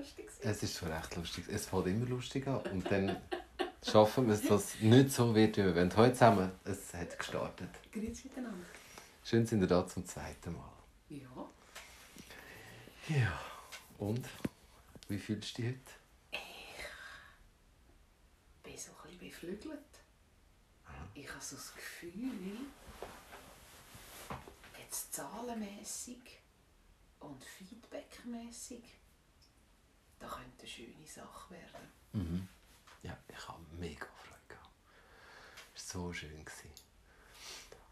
lustig. gewesen. Es ist schon recht lustig. Es fängt immer lustig an. Und dann schaffen wir es, dass es nicht so wird, wie wir wollen. Heute zusammen, es hat gestartet. Grüezi miteinander. Schön sind wir da zum zweiten Mal. Ja. Ja. Und? Wie fühlst du dich heute? bin so ein bisschen beflügelt. Ich habe so das Gefühl, jetzt zahlenmässig und feedbackmässig, da könnte eine schöne Sache werden. Mhm. Ja, ich habe mega Freude gehabt. Es war so schön. Gewesen.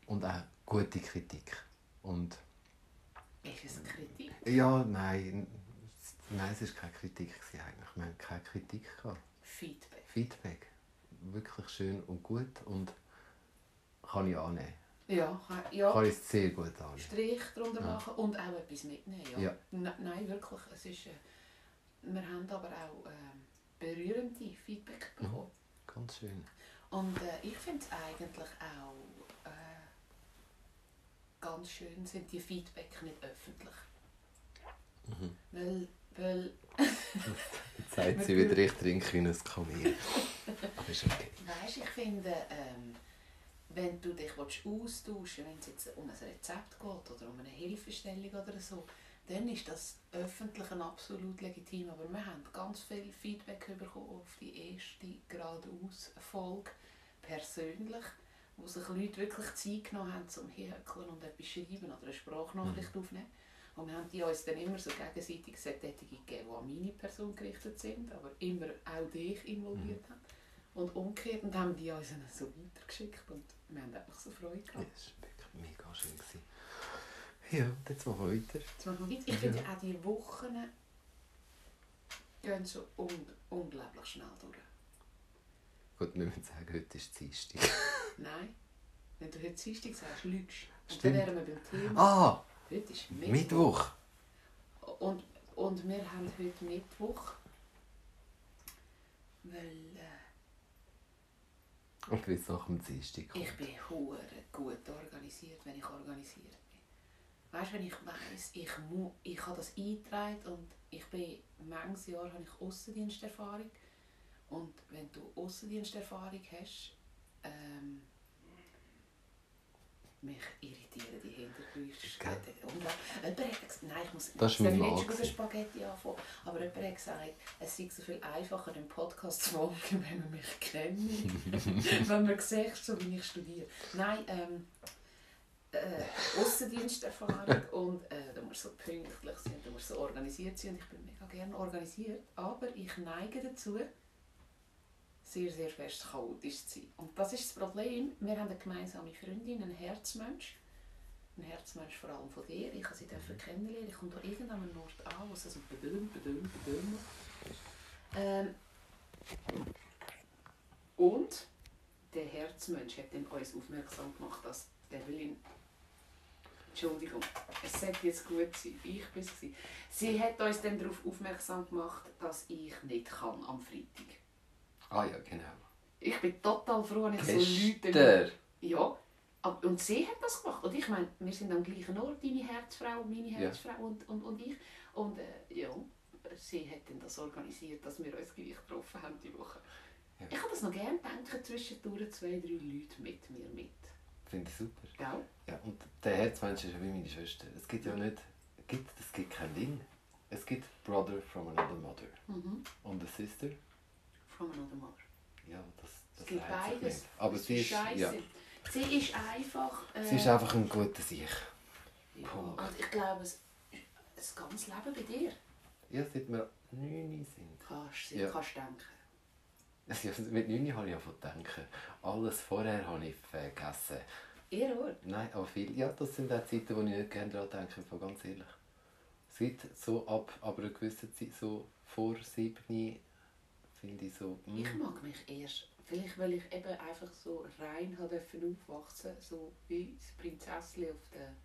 Und auch gute Kritik. Und Ist es Kritik? ja, nein, nein, es war keine Kritik eigentlich. Wir haben keine Kritik gehabt. Feedback. Feedback. Wirklich schön und gut und kann ich annehmen. Ja, kann- ja. Kann ich sehr gut annehmen. Strich darunter Ja. machen und auch etwas mitnehmen. Ja. Ja. Ne- Nein, wirklich. Es ist, äh, wir haben aber auch äh, berührende Feedback Mhm. bekommen. Ganz schön. Und äh, ich finde es eigentlich auch äh, ganz schön, sind die Feedback nicht öffentlich. Mhm. Weil, weil Jetzt sagt sie wieder, ich trinke wie ein Kamel. Aber ist okay. weißt, ich finde, ähm, wenn du dich willst austauschen wenn es jetzt um ein Rezept geht oder um eine Hilfestellung oder so, dann ist das öffentlich absolut legitim. Aber wir haben ganz viel Feedback bekommen auf die erste geradeaus Folge persönlich, wo sich Leute wirklich Zeit genommen haben, zum Hinhöckeln und etwas schreiben oder eine Sprachnachricht aufnehmen. Und wir haben die uns dann immer so gegenseitig Sättigungen gegeben, die an meine Person gerichtet sind, aber immer auch dich involviert haben. Und umgekehrt und haben die uns dann so weitergeschickt und wir haben einfach so Freude gehabt. es war wirklich mega schön. Gewesen. Ja, und jetzt machen wir weiter. Jetzt machen wir weiter. Ich finde auch die Wochen gehen so un unglaublich schnell durch. Gut, wir müssen sagen, heute ist Dienstag. Nein, wenn du heute Dienstag sagst, lügst. Und dann wären wir beim Thema. Ah, Heute ist Mittwoch. Mittwoch. Und, und wir haben heute Mittwoch, weil äh, Und wie es nach dem Dienstag kommt. ich bin hure gut organisiert, wenn ich organisiert bin. Weißt du, wenn ich weiss, ich, mu ich habe das eingetragen und ich bin manches Jahr habe ich Aussendiensterfahrung und wenn du Aussendiensterfahrung hast, ähm, mich irritieren die äh, jemand hat gesagt, nein, ich muss Das ist mein nicht über. Spaghetti anfangen, aber jemand hat gesagt, es sei so viel einfacher, den Podcast zu folgen, wenn man mich kennt, wenn man sieht, so wie ich studiere. Nein, ähm, äh, Aussendiensterfahrung und äh, da muss so pünktlich sein, da muss so organisiert sein und ich bin mega gerne organisiert, aber ich neige dazu, sehr, sehr fest chaotisch zu sein. Und das ist das Problem. Wir haben eine gemeinsame Freundin, einen Herzmensch. Ein Herzmensch vor allem von dir. Ich habe sie dürfen kennenlernen. Ich komme da irgendeinem Ort an, wo es so bedüm, bedüm macht. ähm, Und der Herzmensch hat dann uns aufmerksam gemacht, dass Evelyn Entschuldigung, es sollte jetzt gut sein, ich bin es. Sie hat uns dann darauf aufmerksam gemacht, dass ich nicht kann am Freitag. Ah ja, genau. Ich bin total froh, wenn ich so Leute... Ja, und sie hat das gemacht. Und ich meine, wir sind am gleichen Ort, deine Herzfrau, meine Ja. Herzfrau und, und, und ich. Und äh, ja, sie hat dann das organisiert, dass wir uns gleich getroffen haben die Woche. Ja. Ich habe das noch gerne denken, zwischendurch zwei, drei Leute mit mir mit. Finde ich super. Gell? Ja, und der Herzmensch ist ja wie meine Schwester. Es gibt ja nicht, gibt, es gibt kein Ding. Es gibt Brother from another mother. Mhm. Und a sister. From another mother. Ja, das, Es das gibt reizt sich beides. nicht. Aber Das sie ist, scheisse. ja, Sie ist einfach... Äh, sie ist einfach ein guter Sich. ja, Punkt. ich glaube, es, das ganze Leben bei dir Ja, seit wir 9 sind. kannst, Ja. kannst denken. Also, mit 9 habe ich zu denken. Alles vorher habe ich vergessen. Ihr Ort. Nein, aber viel. Ja, das sind auch Zeiten, wo ich nicht gerne daran denke, Fall ganz ehrlich. Es gibt so ab, ab einer gewissen Zeit, so vor 7, finde ich so. mm, Ich mag mich erst, vielleicht weil ich eben einfach so rein habe aufwachsen, so wie das Prinzesschen auf den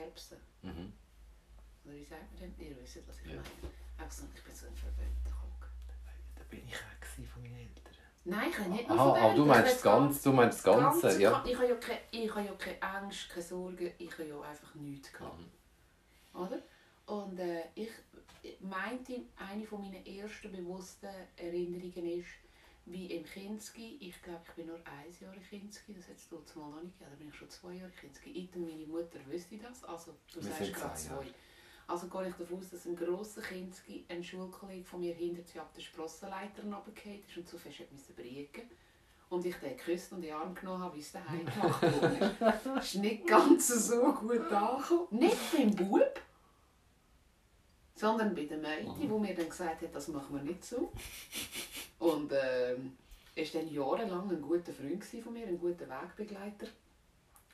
Erbsen. Mhm. Oder wie sagt man denn? Ihr wisst, was ich Ja. meine. Einfach so, ich bin so ein verwöhnter bin ich auch von meinen Eltern. Nein, ich habe nicht nur aber verwöhnt, du ich meinst habe das Ganze, du meinst das Ganze, Ganze. ja. Ich habe ja keine, ich habe ja keine Angst, keine Sorgen, ich habe ja einfach nichts gehabt. Mhm. Oder? Und äh, ich meinte, eine von meiner ersten bewussten Erinnerungen ist, wie im Kinski, ich glaube, ich bin nur ein Jahr in Kinski, das hat es dort mal noch nicht gegeben, da bin ich schon zwei Jahre in Kinski. Ich meine Mutter wüsste das, also du Wir sagst gerade zwei zwei. Jahre. Also gehe ich davon aus, dass ein grosser Kinski, ein Schulkollege von mir hinter sich ab der Sprossenleiter runtergefallen ist und zu fest müssen briegen. Und ich den geküsst und in den Arm genommen habe, wie es daheim gemacht wurde. Ist nicht ganz so gut angekommen. Nicht beim Bub, sondern bei der Mädchen, die mir dann gesagt hat, das machen wir nicht so. Und ähm, er war dann jahrelang ein guter Freund von mir, ein guter Wegbegleiter,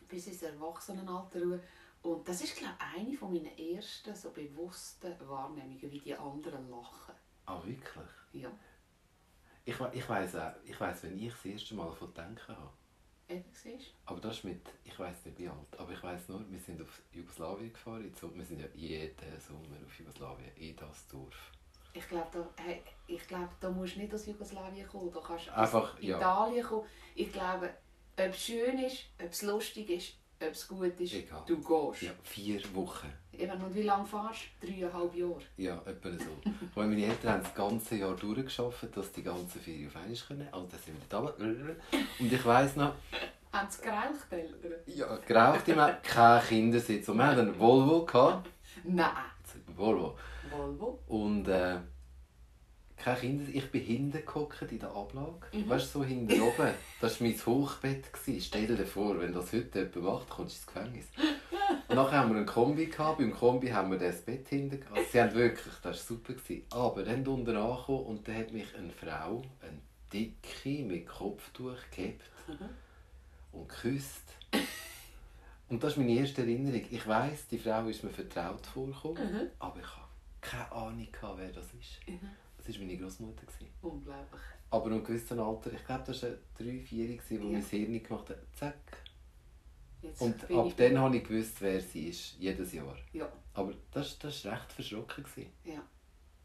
bis ins Erwachsenenalter. Und das ist, glaube ich, eine von meiner ersten so bewussten Wahrnehmungen, wie die anderen lachen. Ah, wirklich? Ja, Ich, ich weiss auch, ich weiss, wenn ich das erste Mal davon denken habe. eben siehst Aber das ist mit, ich weiss nicht wie alt, aber ich weiss nur, wir sind auf Jugoslawien gefahren. so- Wir sind ja jeden Sommer auf Jugoslawien, in das Dorf. Ich glaube, da, hey, ich glaub, da musst du nicht aus Jugoslawien kommen, da kannst du Einfach, aus ja. Italien kommen. Ich glaube, ob es schön ist, ob es lustig ist, ob es gut ist, Egal. du gehst. Ja, vier Wochen. Eben, und wie lange fahrst du? Dreieinhalb Jahre. Ja, etwa so. Weil meine Eltern haben das ganze Jahr durchgeschafft, dass die ganzen Ferien auf einmal können. Also dann sind wir da. Und ich weiss noch, Haben sie geraucht, Eltern? ja, geraucht immer, kein Kindersitz. Und wir hatten einen Volvo. Gehabt. Nein. Volvo. Volvo? Und äh, kein Kindersitz. Ich bin hinten in der Ablage. Mhm. Weißt du, so hinten oben. Das war mein Hochbett. Stell dir vor, wenn das heute jemand macht, kommst du ins Gefängnis. Und nachher haben wir einen Kombi gehabt. Beim Kombi haben wir das Bett hinten gehabt. Also, sie haben wirklich, das war super. Gewesen. Aber dann unten angekommen und dann hat mich eine Frau, eine dicke, mit Kopftuch gehabt Mhm. und geküsst. Und das ist meine erste Erinnerung. Ich weiss, die Frau ist mir vertraut vorgekommen, Mhm. aber ich habe keine Ahnung, wer das ist. Mhm. Das war meine Großmutter. Unglaublich. Aber in einem gewissen Alter, ich glaube, das war drei, vier, wo Ja. mein Hirn gemacht hat, zack. Jetzt Und ab dann habe ich gewusst, wer sie ist, jedes Jahr. Ja, Aber das, das war recht verschrocken. gewesen. ja.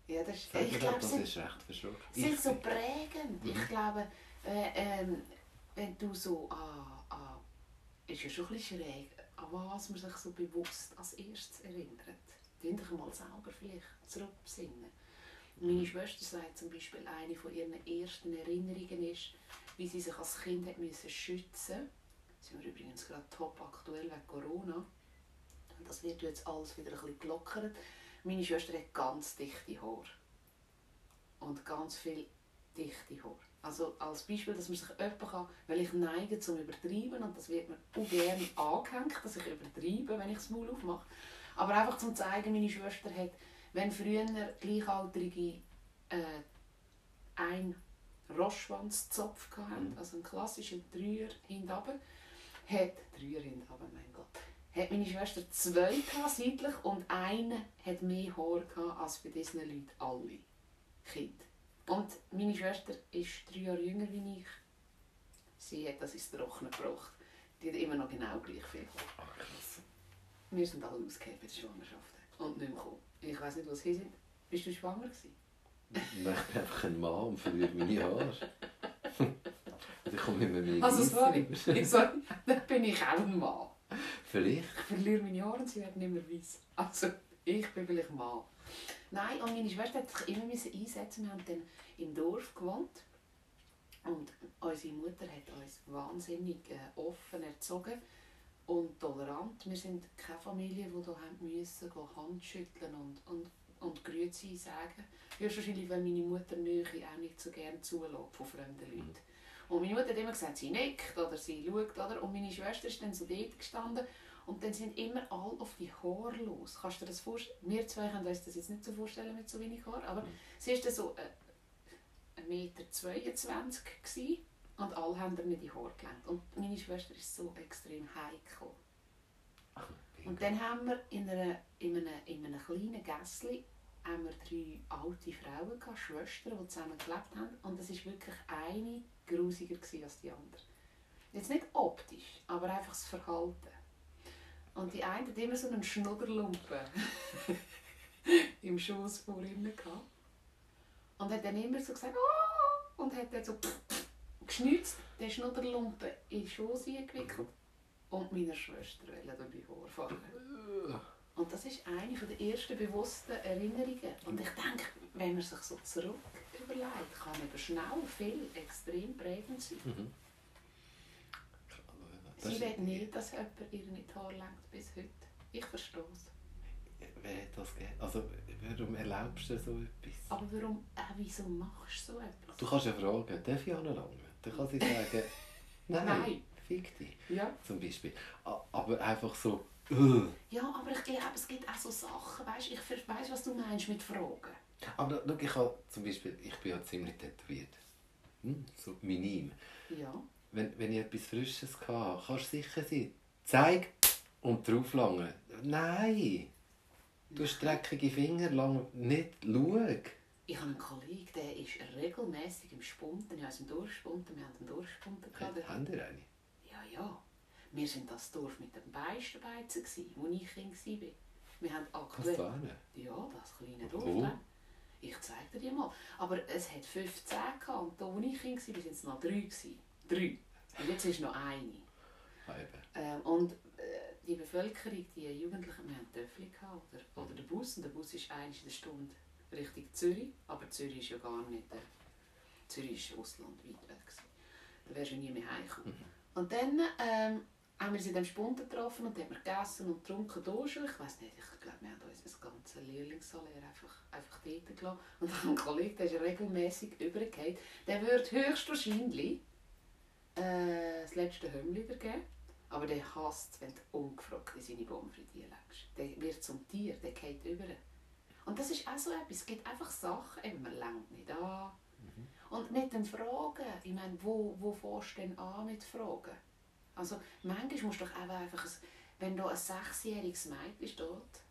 Ja, das ist, ich glaube, das, ist recht verschrocken. sind Ich so bin- prägend. Mhm. Ich glaube, äh, ähm, wenn du so an, an... ist ja schon ein bisschen schräg, an was man sich so bewusst als erstes erinnert. Könnt ihr mal selber vielleicht zurückbesinnen. Meine Schwester sagt zum Beispiel, eine von ihren ersten Erinnerungen ist, wie sie sich als Kind hat müssen schützen musste. sind wir übrigens gerade top aktuell wegen Corona. Das wird jetzt alles wieder ein bisschen gelockert. Meine Schwester hat ganz dichte Haare. Und ganz viel dichte Haare. Also als Beispiel, dass man sich jemanden kann, weil ich neige zum Übertreiben und das wird mir auch gerne angehängt, dass ich übertreibe, wenn ich das Maul aufmache. Aber einfach zum zeigen, meine Schwester hat, wenn früher Gleichaltrige äh, einen Rossschwanzzopf hatten, also einen klassischen Dreier runter, hat, Dreier runter, mein Gott, hat meine Schwester zwei gehabt, seitlich und einer hat mehr Haar gehabt als bei diesen Leuten alle Kinder. Und meine Schwester ist drei Jahre jünger wie ich. Sie hat das ins Trockene gebracht. Die hat immer noch genau gleich viel Haar. Wir sind alle ausgegeben bei der Schwangerschaft und nicht mehr gekommen. Ich weiß nicht, was sie sind. Bist du schwanger gewesen? Nein, ich bin einfach ein Mann und verliere meine Haare. Und ich komme immer mehr Also Weisse sorry, über. ich sorry, dann bin ich auch ein Mann. Vielleicht. Ich verliere meine Haare und sie werden nicht mehr weiß. Also ich bin vielleicht Mann. Nein, und meine Schwester hat sich immer einsetzen. Wir haben dann im Dorf gewohnt. Und unsere Mutter hat uns wahnsinnig äh, offen erzogen und tolerant. Wir sind keine Familie, die da haben müssen, Hand schütteln und, und, und Grüezi sagen. Höchstwahrscheinlich, weil meine Mutter Nähe auch nicht so gerne zulässt von fremden Leuten. Und meine Mutter hat immer gesagt, sie nickt oder sie schaut. Oder? Und meine Schwester ist dann so dort gestanden und dann sind immer alle auf die Haare los. Kannst du dir das vorstellen? Wir zwei können uns das jetzt nicht so vorstellen mit so wenig Haar, aber sie war dann so äh, 1,22 Meter gewesen, und alle haben nicht die Haare gelenkt. Und meine Schwester ist so extrem heikel. Und dann haben wir in, einer, in, einem, in einem kleinen Gässli haben wir drei alte Frauen, gehabt, Schwestern, die zusammen gelebt haben. Und es war wirklich eine grusiger als die andere. Jetzt nicht optisch, aber einfach das Verhalten. Und die eine hat immer so einen Schnudderlumpen im Schoß vor ihnen gehabt. Und hat dann immer so gesagt, oh! und hat dann so geschnitzt, den Schnudderlumpen in den Schoß eingewickelt und meiner Schwester wollte durch die Haare fahren. Und das ist eine der ersten bewussten Erinnerungen. Und ich denke, wenn man sich so zurück überlegt, kann eben schnell viel extrem prägend sein. Mhm. Das Sie will nicht, dass jemand ihr nicht lenkt bis heute. Ich verstehe es. Wer hat das gegeben? Also, warum erlaubst du so etwas? Aber warum, äh, wieso machst du so etwas? Du kannst ja fragen, darf ich anlangen? Dann kann sie sagen, nein, Nein. fick dich, Ja. zum Beispiel. Aber einfach so, ja, aber ich glaube, es gibt auch so Sachen, weißt, ich ver- weiss, was du meinst mit Fragen. Aber schau, ich habe zum Beispiel, ich bin ja ziemlich tätowiert. Hm? So minim. Ja. Wenn, wenn ich etwas Frisches hatte, kannst du sicher sein. Zeig und drauflangen. Nein! Du hast dreckige Finger, lang nicht. Schau. Ich habe einen Kollegen, der ist regelmäßig im Spunten, ich habe im Dorfspunten, wir haben einen Dorfspunten gehabt. Haben ihr eine? Ja, ja. Wir waren das Dorf mit den Beistenbeizen, gewesen, wo ich Kind war. Wir haben aktuell... ahnen? Ja, das kleine Dorf. Wo? ne? Ich zeige dir die mal. Aber es hat 15 gehabt und da, wo ich Kind war, waren es noch drei. gewesen. Drei. Und jetzt ist noch eine. Ah. Ähm, und äh, die Bevölkerung, die Jugendlichen, wir hatten Töffel gehabt, oder, oder den Bus. Und der Bus ist eigentlich in der Stunde Richtung Zürich. Aber Zürich ist ja gar nicht... Äh, Zürich ist Ausland, weit weg. Gewesen. Da wärst du nie mehr heimgekommen. Und dann ähm, haben wir uns in dem Spunden getroffen und haben wir gegessen und getrunken duschen. Ich weiß nicht, ich glaube, wir haben uns das ganze Lehrlingssalär einfach, einfach dort gelassen. Und ein Kollege, der ist regelmäßig übergegangen, der wird höchstwahrscheinlich äh, das letzte Hümmli geben. Aber der hasst wenn du ungefragt in seine Bombe legst. Der wird zum Tier, der geht über. Und das ist auch so etwas. Es gibt einfach Sachen, eben, man lenkt nicht an. Und mit den Fragen, ich meine, wo, wo fährst du denn an mit Fragen? Also manchmal musst du doch auch einfach, ein, wenn da ein sechsjähriges Mädchen steht,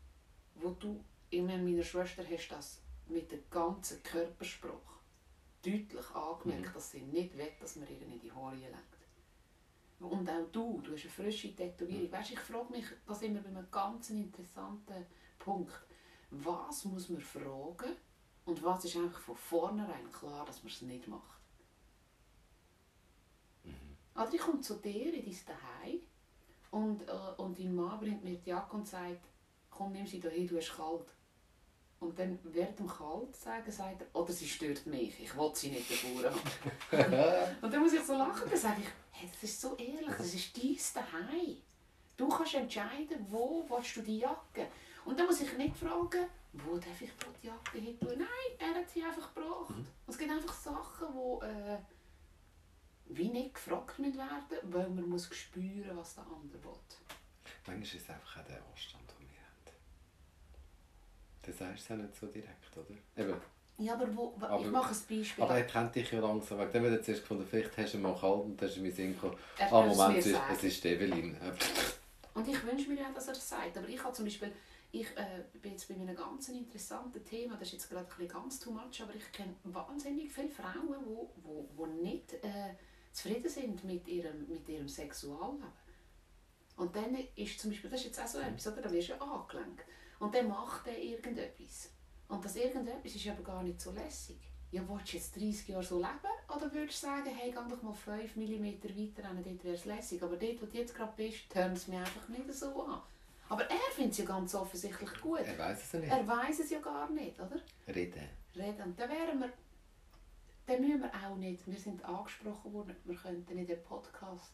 wo du, ich meine, meiner Schwester hast das mit dem ganzen Körperspruch deutlich angemerkt, Mhm. dass sie nicht will, dass man ihr in die Haare lenkt. Und auch du, du hast eine frische Tätowierung. Weißt, ich frage mich, da sind wir bei einem ganz interessanten Punkt. Was muss man fragen und was ist einfach von vornherein klar, dass man es nicht macht? Oder ich komme zu dir in dein Zuhause und, äh, und dein Mann bringt mir die Jacke und sagt, komm, nimm sie hier, du hast kalt. Und dann während dem Kalt sagen, sagt er, oder sie stört mich, ich will sie nicht davor haben. und dann muss ich so lachen, dann sage ich, hey, das ist so ehrlich, das ist dein Zuhause. Du kannst entscheiden, wo willst du die Jacke. Und dann muss ich nicht fragen, wo darf ich die Jacke hin tun. Nein, er hat sie einfach gebracht. Und es gibt einfach Sachen, die äh, wie nicht gefragt müssen werden weil man muss spüren, was der andere will. Manchmal ist es einfach auch der Anstand, den wir haben. Dann sagst du auch nicht so direkt, oder? Eben. Ja, aber, wo, ich Aber- mache ein Beispiel. Aber er kennt dich ja langsam. Wegen dem hat er zuerst gefunden, vielleicht hast du mal kalt und dann ist er in meinen Sinn gekommen. Ah, Moment, mir es ist, es ist Evelyn. Und ich wünsche mir ja, dass er es sagt. Aber ich habe zum Beispiel, ich äh, bin jetzt bei einem ganz interessanten Thema, das ist jetzt gerade ein ganz too much, aber ich kenne wahnsinnig viele Frauen, die wo, wo, wo nicht äh, zufrieden sind mit ihrem, mit ihrem Sexualleben. Und dann ist zum Beispiel, das ist jetzt auch so etwas, oder? da wirst du ja angelenkt. Und dann macht er irgendetwas. Und das irgendetwas ist aber gar nicht so lässig. Ja, willst du jetzt 30 Jahre so leben? Oder würdest du sagen, hey, geh doch mal 5 mm weiter an, dort wäre es lässig. Aber dort, wo du jetzt gerade bist, tönt es mir einfach nicht so an. Aber er findet es ja ganz offensichtlich gut. Er weiß es ja nicht. Er weiß es ja gar nicht, oder? Reden. Reden. Dann wären wir, dann müssen wir auch nicht, wir sind angesprochen worden, wir könnten in dem Podcast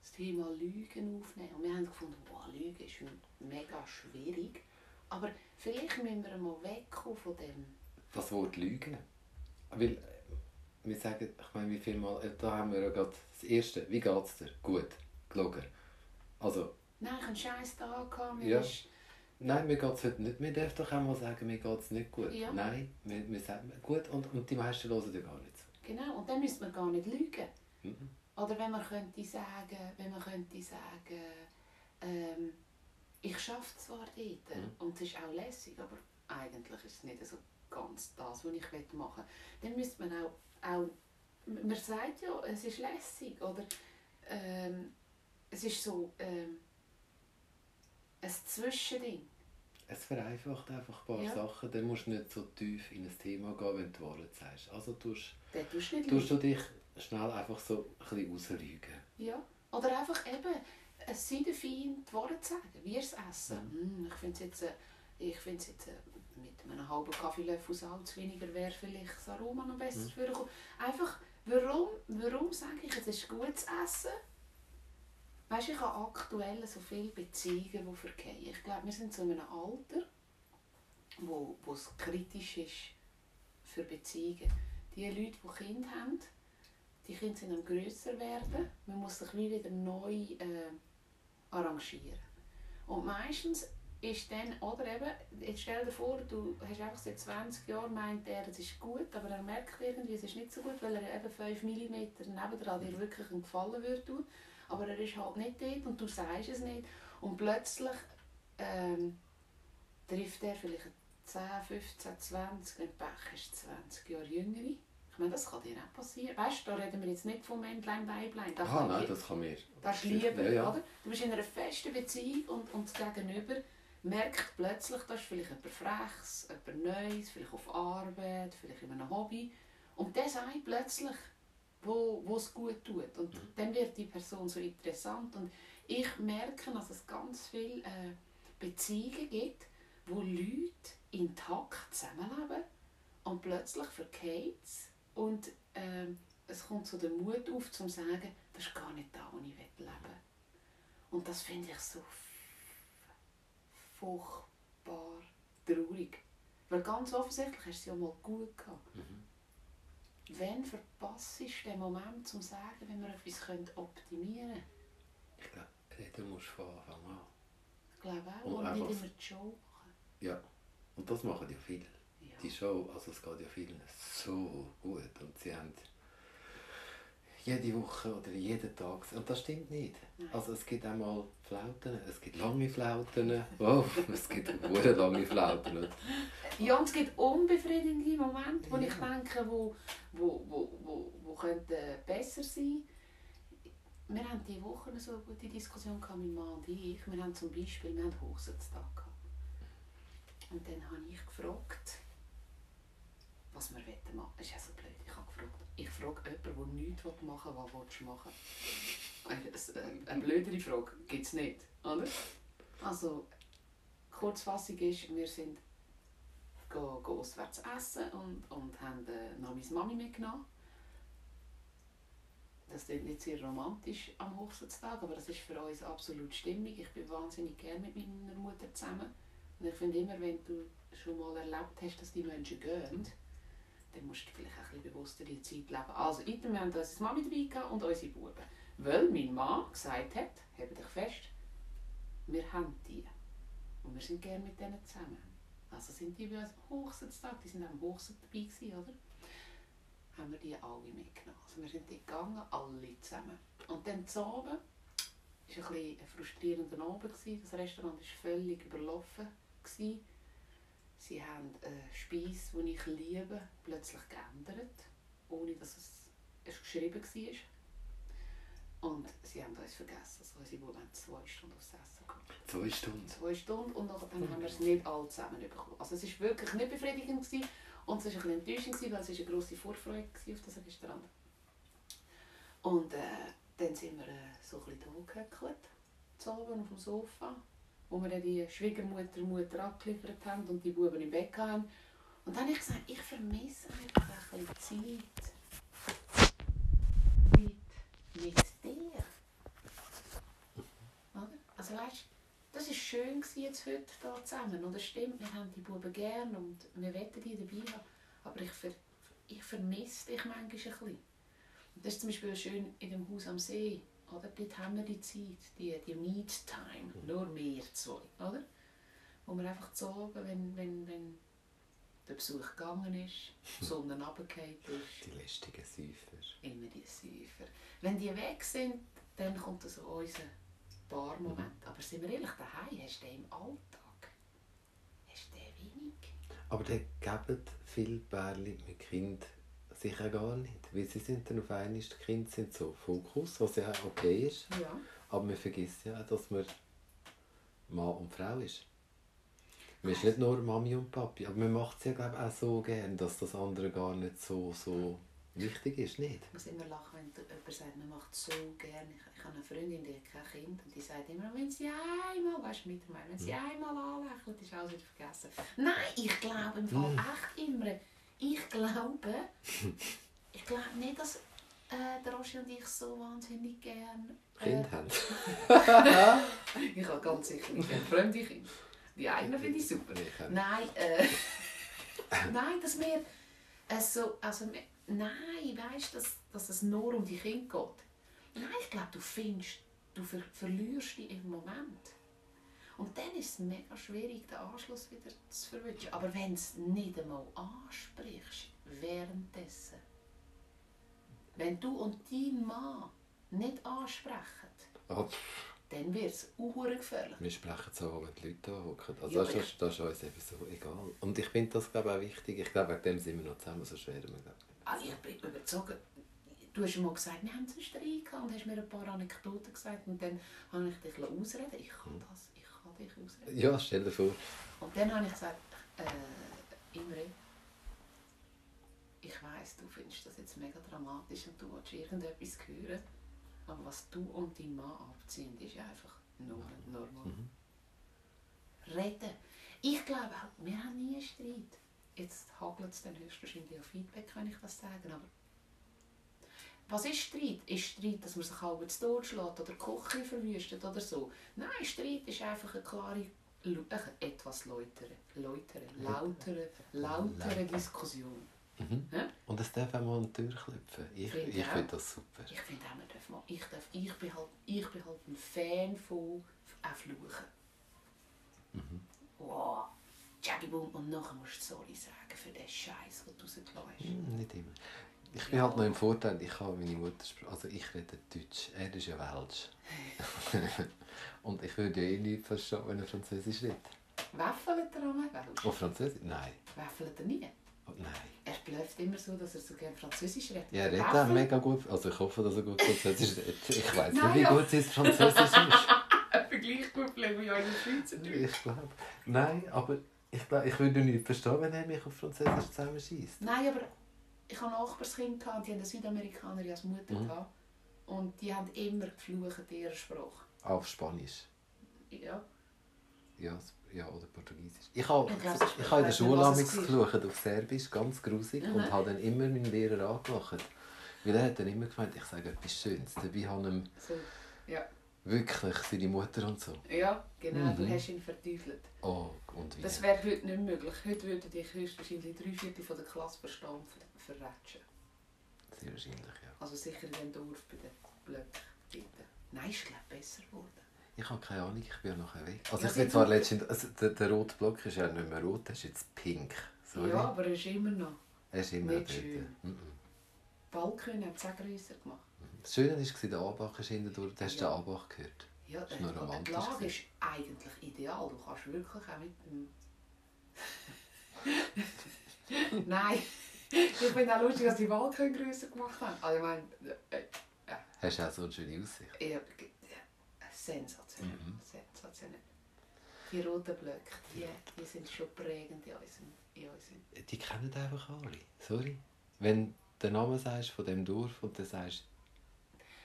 das Thema Lügen aufnehmen. Und wir haben gefunden, wow, Lügen ist mega schwierig. Aber vielleicht müssen wir mal wegkommen von dem. Das Wort Lügen. Weil, äh, wir sagen, ich meine, wie viel Mal, äh, da haben wir ja gerade das Erste, wie geht es dir? Gut, gelogen. Also, Nein, ich einen scheiß Tag. gehabt, mir Ja. ist- nein, mir geht es heute nicht. Wir dürfen doch auch mal sagen, mir geht es nicht gut. Ja. Nein, wir, wir sagen gut und, und die meisten hören dir gar nicht zu. Genau, und dann müsste man gar nicht lügen. Mhm. Oder wenn man könnte sagen, wenn man könnte sagen, ähm, ich schaffe zwar dort Mhm. und es ist auch lässig, aber eigentlich ist es nicht so ganz das, was ich machen will. Dann müsste man auch, auch man sagt ja, es ist lässig, oder ähm, es ist so ähm, ein Zwischending. Es vereinfacht einfach ein paar Ja. Sachen. Dann musst du nicht so tief in ein Thema gehen, wenn du Wahrheit sagst. Also tust, tust du tust du dich schnell einfach so ein bisschen rauslügen. Ja. Oder einfach eben, es sei der Fein die Worte zu sagen, wie es essen. Mm, ich finde es jetzt, äh, ich find's jetzt äh, mit einem halben Kaffeelöffel Salz weniger wäre vielleicht das Aroma noch besser vorgekommen. Einfach, warum, warum sage ich, es ist gutes Essen? Weißt du, ich habe aktuell so viele Beziehungen, die verkehren. Ich glaube, wir sind in einem Alter, wo, wo es kritisch ist für Beziehungen. Die Leute, die Kinder haben, die Kinder sind am grösser werden. Man muss sich wie wieder neu äh, arrangieren. Und meistens ist dann, oder eben, jetzt stell dir vor, du hast einfach seit 20 Jahren meint er, es ist gut, aber er merkt irgendwie, es ist nicht so gut, weil er eben 5 mm nebendran dir wirklich einen Gefallen würde tun. Aber er ist halt nicht dort und du sagst es nicht. Und plötzlich ähm, trifft er vielleicht 10, 15, 20, wenn du Pech hast, 20 Jahre jüngere. Ich meine, das kann dir auch passieren. Weißt du, da reden wir jetzt nicht vom Männlein, Weiblein. Ah, nein, das kann mir. das ist Liebe, Ja, ja. oder? Du bist in einer festen Beziehung und, und das Gegenüber merkt plötzlich, da ist vielleicht jemand Freches, jemand Neues, vielleicht auf Arbeit, vielleicht in einem Hobby. Und der sagt plötzlich, wo, wo es gut tut. Und dann wird die Person so interessant. Und ich merke, dass es ganz viele äh, Beziehungen gibt, wo Leute intakt zusammenleben und plötzlich verkehrt und ähm, es kommt so der Mut auf, zu sagen, das ist gar nicht da, wo ich leben will. Und das finde ich so furchtbar traurig. Weil ganz offensichtlich hast du es ja mal gut gehabt. Mhm. Wenn verpasst du den Moment, zum zu sagen, wenn wir etwas optimieren können? Ich glaube, reden musst du von Anfang an. Ich glaube auch. Und Und, nicht immer die Show machen. Ja. Und das machen ja viele. Ja. Die Show, also es geht ja vielen so gut. Und sie haben jede Woche oder jeden Tag. Und das stimmt nicht. Nein. Also es gibt einmal Flauten, es gibt lange Flauten. Oh, es gibt sehr lange Flauten. Ja, und es gibt unbefriedigende Momente, wo Ja. ich denke, wo, wo, wo, wo, wo könnten besser sein Wir haben diese Woche so eine gute Diskussion gehabt, mein Mann und ich. Wir haben zum Beispiel wir haben Hochzeitstag gehabt. Und dann habe ich gefragt, was wir machen wollen. Das ist ja so blöd. Ich habe gefragt, ich frage jemanden, der nichts machen will, was willst du machen? Eine, eine blödere Frage gibt es nicht, oder? Also, Kurzfassung ist, wir sind go auswärts essen und, und haben äh, noch meine Mami mitgenommen. Das ist nicht sehr romantisch am Hochzeitstag, aber das ist für uns absolut stimmig. Ich bin wahnsinnig gerne mit meiner Mutter zusammen. Und ich finde immer, wenn du schon mal erlebt hast, dass die Menschen gehen, dann musst du vielleicht auch ein bisschen bewusster die Zeit leben. Also, item, wir haben unsere Mami dabei und unsere Buben. Weil mein Mann gesagt hat, habt dich fest, wir haben die. Und wir sind gerne mit denen zusammen. Also sind die bei uns am Hochzeitstag, die sind am Hochzeit dabei gewesen, oder? Haben wir die alle mitgenommen. Also wir sind dort gegangen, alle zusammen. Und dann zu Abend, war ein, bisschen ein frustrierender Abend. Das Restaurant war völlig überlaufen. Sie haben eine Speise, die ich liebe, plötzlich geändert, ohne dass es, es geschrieben war. Und sie haben uns vergessen. Also unsere haben zwei Stunden aufs Essen gehabt Zwei Stunden. zwei Stunden und dann haben wir es nicht alle zusammen bekommen. Also es war wirklich nicht befriedigend gewesen, und es war ein bisschen enttäuschend, gewesen, weil es eine grosse Vorfreude war auf das Restaurant. Und äh, dann sind wir äh, so ein bisschen da gehöckelt, zu Abend auf dem Sofa, wo wir dann die Schwiegermutter Mutter abgeliefert haben und die Buben im Bett haben. Und dann habe ich gesagt, ich vermisse einfach ein bisschen Zeit mit, mit dir. Also weißt, das war schön jetzt heute hier zusammen. Und es stimmt, wir haben die Buben gern und wir wollen die dabei haben. Aber ich, ver, ich vermisse dich manchmal ein bisschen. Und das ist zum Beispiel schön in dem Haus am See. Oder? Dort haben wir die Zeit, die, die Meet-Time, nur wir zwei. Oder? Wo wir einfach zu oben, wenn, wenn, wenn der Besuch gegangen ist, die Sonne runtergefallen ist, Die lästigen Säufer. immer die Säufer. Wenn die weg sind, dann kommt so unser Barmoment. Aber sind wir ehrlich, daheim hast du den im Alltag. Hast du den wenig? Aber dann geben viele Pärchen mit Kind sicher gar nicht. Weil sie sind dann auf einmal, die Kinder sind so Fokus, was ja okay ist. Ja. Aber man vergisst ja, dass man Mann und Frau ist. Man ist nicht nur Mami und Papi, aber man macht es ja glaub, auch so gern, dass das andere gar nicht so, so wichtig ist, nicht? Ich muss immer lachen, wenn jemand sagt, man macht so gerne. Ich, ich habe eine Freundin, die hat kein Kind und die sagt immer, wenn sie einmal, weißt du, mit mir, wenn sie einmal anlächelt, ist alles wieder vergessen. Nein, ich glaube im Fall echt immer. Ich glaube, ich glaube nicht, dass äh, der Roshi und ich so wahnsinnig gerne... Kind haben. ich habe ganz sicher nicht gerne fremde Kinder. Die eigenen finde ich super. Nein, äh, nein, dass wir äh, so, also wir- nein, weißt, dass, dass es nur um die Kinder geht. Nein, ich glaube, du findest, du ver verlierst dich im Moment. Und dann ist es mega schwierig, den Anschluss wieder zu verwünschen. Aber wenn du es nicht einmal ansprichst, währenddessen, wenn du und dein Mann nicht ansprechen, Oh, dann wird es gefährlich. wir sprechen so, wenn die Leute da hocken. Also Ja, das, ist, das ist uns eben so egal. Und ich finde das glaube auch wichtig. Ich glaube, wegen dem sind wir noch zusammen, so schwer wir. Also ich bin überzogen. Du hast mal gesagt, wir haben einen Streit gehabt und hast mir ein paar Anekdoten gesagt und dann habe ich dich ausreden Ich kann das, ich kann dich ausreden. Ja, stell dir vor. Und dann habe ich gesagt, äh, Imre, ich weiss, du findest das jetzt mega dramatisch und du willst irgendetwas hören, aber was du und dein Mann abziehen, ist einfach nur normal. Mhm. Reden. Ich glaube auch, wir haben nie einen Streit. Jetzt hagelt es dann höchstwahrscheinlich auf Feedback, wenn ich das sage, aber was ist Streit? Ist Streit, dass man sich halb zu Tod schlägt oder die Küche verwüstet oder so? Nein, Streit ist einfach eine klare, äh, etwas läutere, läutere, lautere, lautere Diskussion. Mhm. Ja? Und es darf auch mal an die Tür klopfen. Ich, Finde ich ich finde das super. Ich finde auch, man darf mal, ich, darf, ich, bin halt, ich bin halt ein Fan von auch Fluchen. Mhm. Wow, Jackie Boom, und nachher musst du sorry sagen für den Scheiß, den du rausgelassen hast. Hm, Nicht immer. Ich bin halt noch im Vorteil, ich habe meine Muttersprache, also ich rede Deutsch, er ist ja Welsch. Und ich würde ja eh nicht verstehen, wenn er Französisch redet. Waffelt er am Welsch? Oh, Französisch? Nein. Waffelt er nie? Oh, nein. Er blöft immer so, dass er so gerne Französisch redet. Ja, er redet auch mega gut, also ich hoffe, dass er gut Französisch redet. Ich weiß nicht, wie ja. gut sein Französisch ist. Etwa gleich gut bleiben wie unsere Schweizerdeutsch. Ich glaube. Nein, aber ich, glaub, ich würde nicht verstehen, wenn er mich auf Französisch zusammenschießt. Nein, aber ich hatte Nachbarskind, gehabt, die haben eine Südamerikanerin als Mutter. Mhm. Gehabt, und die haben immer geflucht in ihrer Sprache. Auf Spanisch. Ja. Ja, ja oder Portugiesisch. Ich habe, Ich ist- ich habe in der ich Schule geflucht auf Serbisch, ganz grusig, Mhm. und habe dann immer meinen Lehrer angelacht. Weil er hat dann immer gemeint, ich sage etwas Schönes. Dabei habe ich So. Ja. Wirklich seine Mutter und so. ja, genau, du Mhm. hast ihn verteufelt. Oh, und wie? Das wäre heute nicht möglich. Heute würden dich höchstwahrscheinlich drei Viertel von der Klasse verstehen und ver verratschen. Sehr wahrscheinlich, ja. Also sicher in dem Dorf bei den Blöcken. Nein, ist glaube besser geworden. Ich habe keine Ahnung, ich bin ja nachher weg. Also Ja, ich bin zwar letztens... Also der, der rote Block ist ja nicht mehr rot, der ist jetzt pink. Sorry. Ja, aber er ist immer noch. er ist immer dort. schön. Mhm. Die Balkone hat grösser gemacht. Das Schöne war, der Abach ist hinten durch. Du hast Ja. den Abach gehört. Ja, Das ist und romantisch die Lage ist eigentlich ideal. Du kannst wirklich auch mit dem... Nein, ich finde auch lustig, dass die Balkone grösser gemacht haben. Also ich meine, äh, Hast du auch so eine schöne Aussicht? ja, ja, sensationell. Mhm. sensationell. Die roten Blöcke, die, die sind schon prägend in unserem... In unserem Die kennen einfach alle. Sorry. Wenn du den Namen sagst von dem Dorf und dann sagst...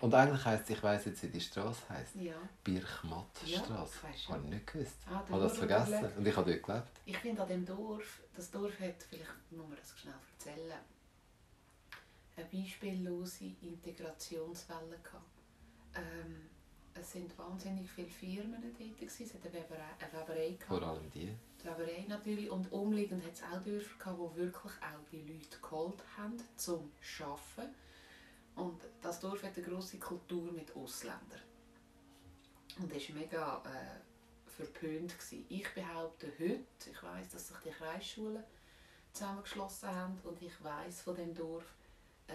Und eigentlich heisst ich weiss jetzt, wie die Straße heisst. ja, Birchmattstraße. Ja, ich. Habe ich nicht gewusst. Ah, Ich habe das vergessen. überlegt. Und ich habe dort gelebt. ich finde an dem Dorf, das Dorf hat, vielleicht muss man das schnell erzählen, eine beispiellose Integrationswelle gehabt. Ähm, es sind wahnsinnig viele Firmen dort. gewesen. Es hat eine Weberei, eine Weberei Vor gehabt. allem die. Die Weberei natürlich. Und umliegend hat es auch Dörfer gehabt, wo wirklich auch die Leute geholt haben, zum Arbeiten. Und das Dorf hat eine grosse Kultur mit Ausländern. Und das war mega äh, verpönt. Gewesen. Ich behaupte heute, ich weiß, dass sich die Kreisschulen zusammengeschlossen haben und ich weiß von dem Dorf, äh,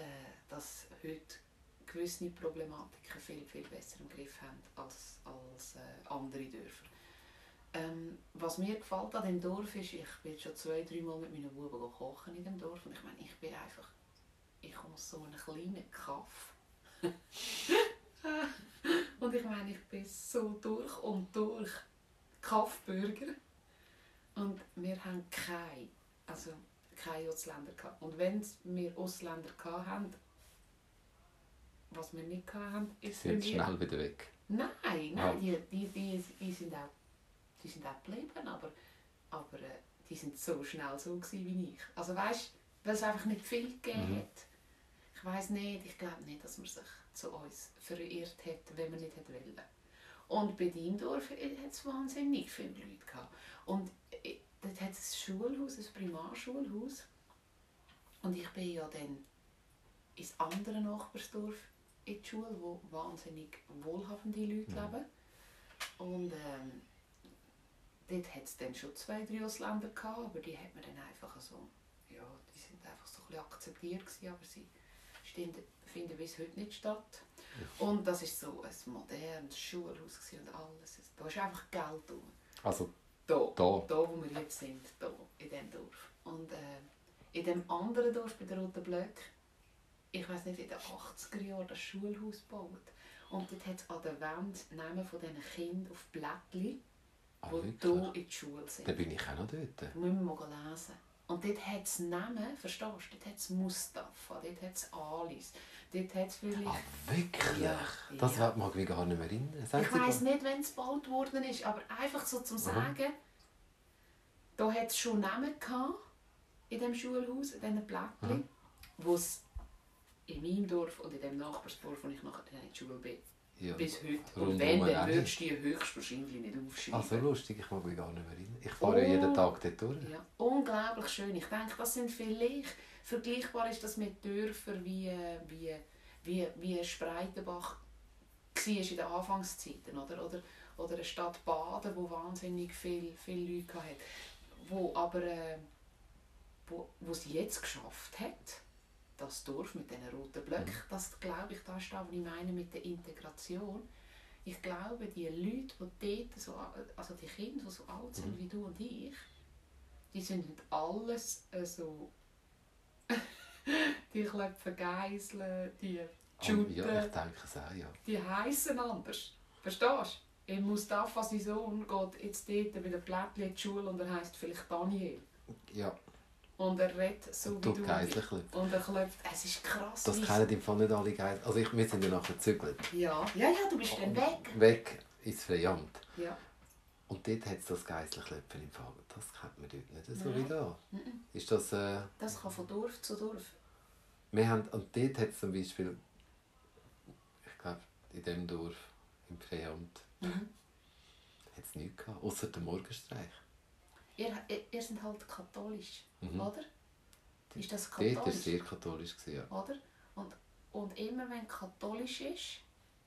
dass heute gewisse Problematiken viel, viel besser im Griff haben als, als äh, andere Dörfer. Ähm, was mir gefällt an dem Dorf ist, ich bin schon zwei, drei Mal mit meinen Buben kochen in dem Dorf und ich meine, ich bin einfach, ich aus so einem kleinen Kaff. und ich meine, ich bin so durch und durch Kaffbürger und wir haben keine, also keine Ausländer. Gehabt. Und wenn wir Ausländer hatten, was wir nicht hatten, ist Sind schnell wieder weg. Nein, nein, die, die, die, die, sind auch, die sind auch geblieben, aber, aber äh, die sind so schnell so gewesen wie ich. Also weißt, weil es einfach nicht viel gegeben Mhm. hat. Ich weiß nicht, ich glaube nicht, dass man sich zu uns verirrt hätte, wenn man nicht hätte wollen. Und bei Diemdorf hat es wahnsinnig viele Leute gehabt. Und äh, dort hat es ein Schulhaus, ein Primarschulhaus. Und ich bin ja dann ins andere Nachbarsdorf in die Schule, wo wahnsinnig wohlhabende Leute Mhm. leben. Und ähm, dort hat es dann schon zwei, drei Ausländer gehabt, aber die hat man dann einfach so, ja, die sind einfach so ein bisschen akzeptiert gewesen, aber sie finden bis heute nicht statt. Und das ist so ein modernes Schulhaus und alles. Da ist einfach Geld drin. Also Da, da. da wo wir jetzt sind, da, in diesem Dorf. Und äh, in dem anderen Dorf, bei den Roten Blöcken, ich weiß nicht, in den 80er Jahren das Schulhaus gebaut. Und dort hat es an der Wand Namen von diesen Kindern auf Blättchen, Ah, die hier in die Schule sind. Dann bin ich auch noch dort. Das müssen wir mal lesen. Und dort hat es Namen, verstehst du? Dort hat es Mustafa, dort hat es Alice, dort hat es vielleicht... Ah, wirklich? Ja, Das ja. mag mich gar nicht mehr erinnern. Sagen Ich mal. nicht, wenn es gebaut worden ist, aber einfach so zum Sagen, da hat es schon Namen gehabt, in dem Schulhaus, in diesen Blättchen, Mhm. wo es in meinem Dorf und in dem Nachbarsdorf, wo ich nachher in die Schule bin, Ja. bis heute. Rundum Und wenn, dann würdest du die höchstwahrscheinlich nicht aufschreiben. So lustig, ich mag mich gar nicht mehr erinnern. Ich fahre ja jeden Oh. Tag dort durch. Ja, unglaublich schön. Ich denke, das sind vielleicht vergleichbar ist das mit Dörfern wie, äh, wie, wie, wie Spreitenbach war in den Anfangszeiten. Oder, oder, oder eine Stadt Baden, wo wahnsinnig viele viel Leute hatte. Wo aber äh, wo, wo es jetzt geschafft hat, das Dorf mit diesen roten Blöcken, das glaube ich, das ist das, was ich meine mit der Integration. Ich glaube, die Leute, die dort so, also die Kinder, die so alt sind Mhm. wie du und ich, die sind nicht alles äh, so. die klopfen Geiseln, die Ah, shooten, ja, ich denke es auch, ja. die heißen anders. Verstehst du? In Mustafa, sein Sohn, geht jetzt dort bei den Plättchen in die Schule und er heisst vielleicht Daniel. Ja, Und er redet so wie du du. Und er klopft. Es ist krass. Das kennen im Fall nicht alle Geisel. Also ich, wir sind ja nachher gezügelt. Ja, ja, ja, du bist dann weg. Weg ins Freiamt. Ja. Und dort hat es das Geiselklöpfen im Fall. Das kennt man dort nicht so Nein. wie da. Ist das... Äh, Das kann von Dorf zu Dorf. wir haben, und dort hat es zum Beispiel... Ich glaube, in dem Dorf, im Freiamt, Mhm. hat es nichts gehabt. Außer der Morgenstreich. Ihr, ihr, ihr seid halt katholisch, Mhm. oder? Ist das Dort war katholisch? es sehr katholisch. Ja. Oder? Und, und immer wenn katholisch ist,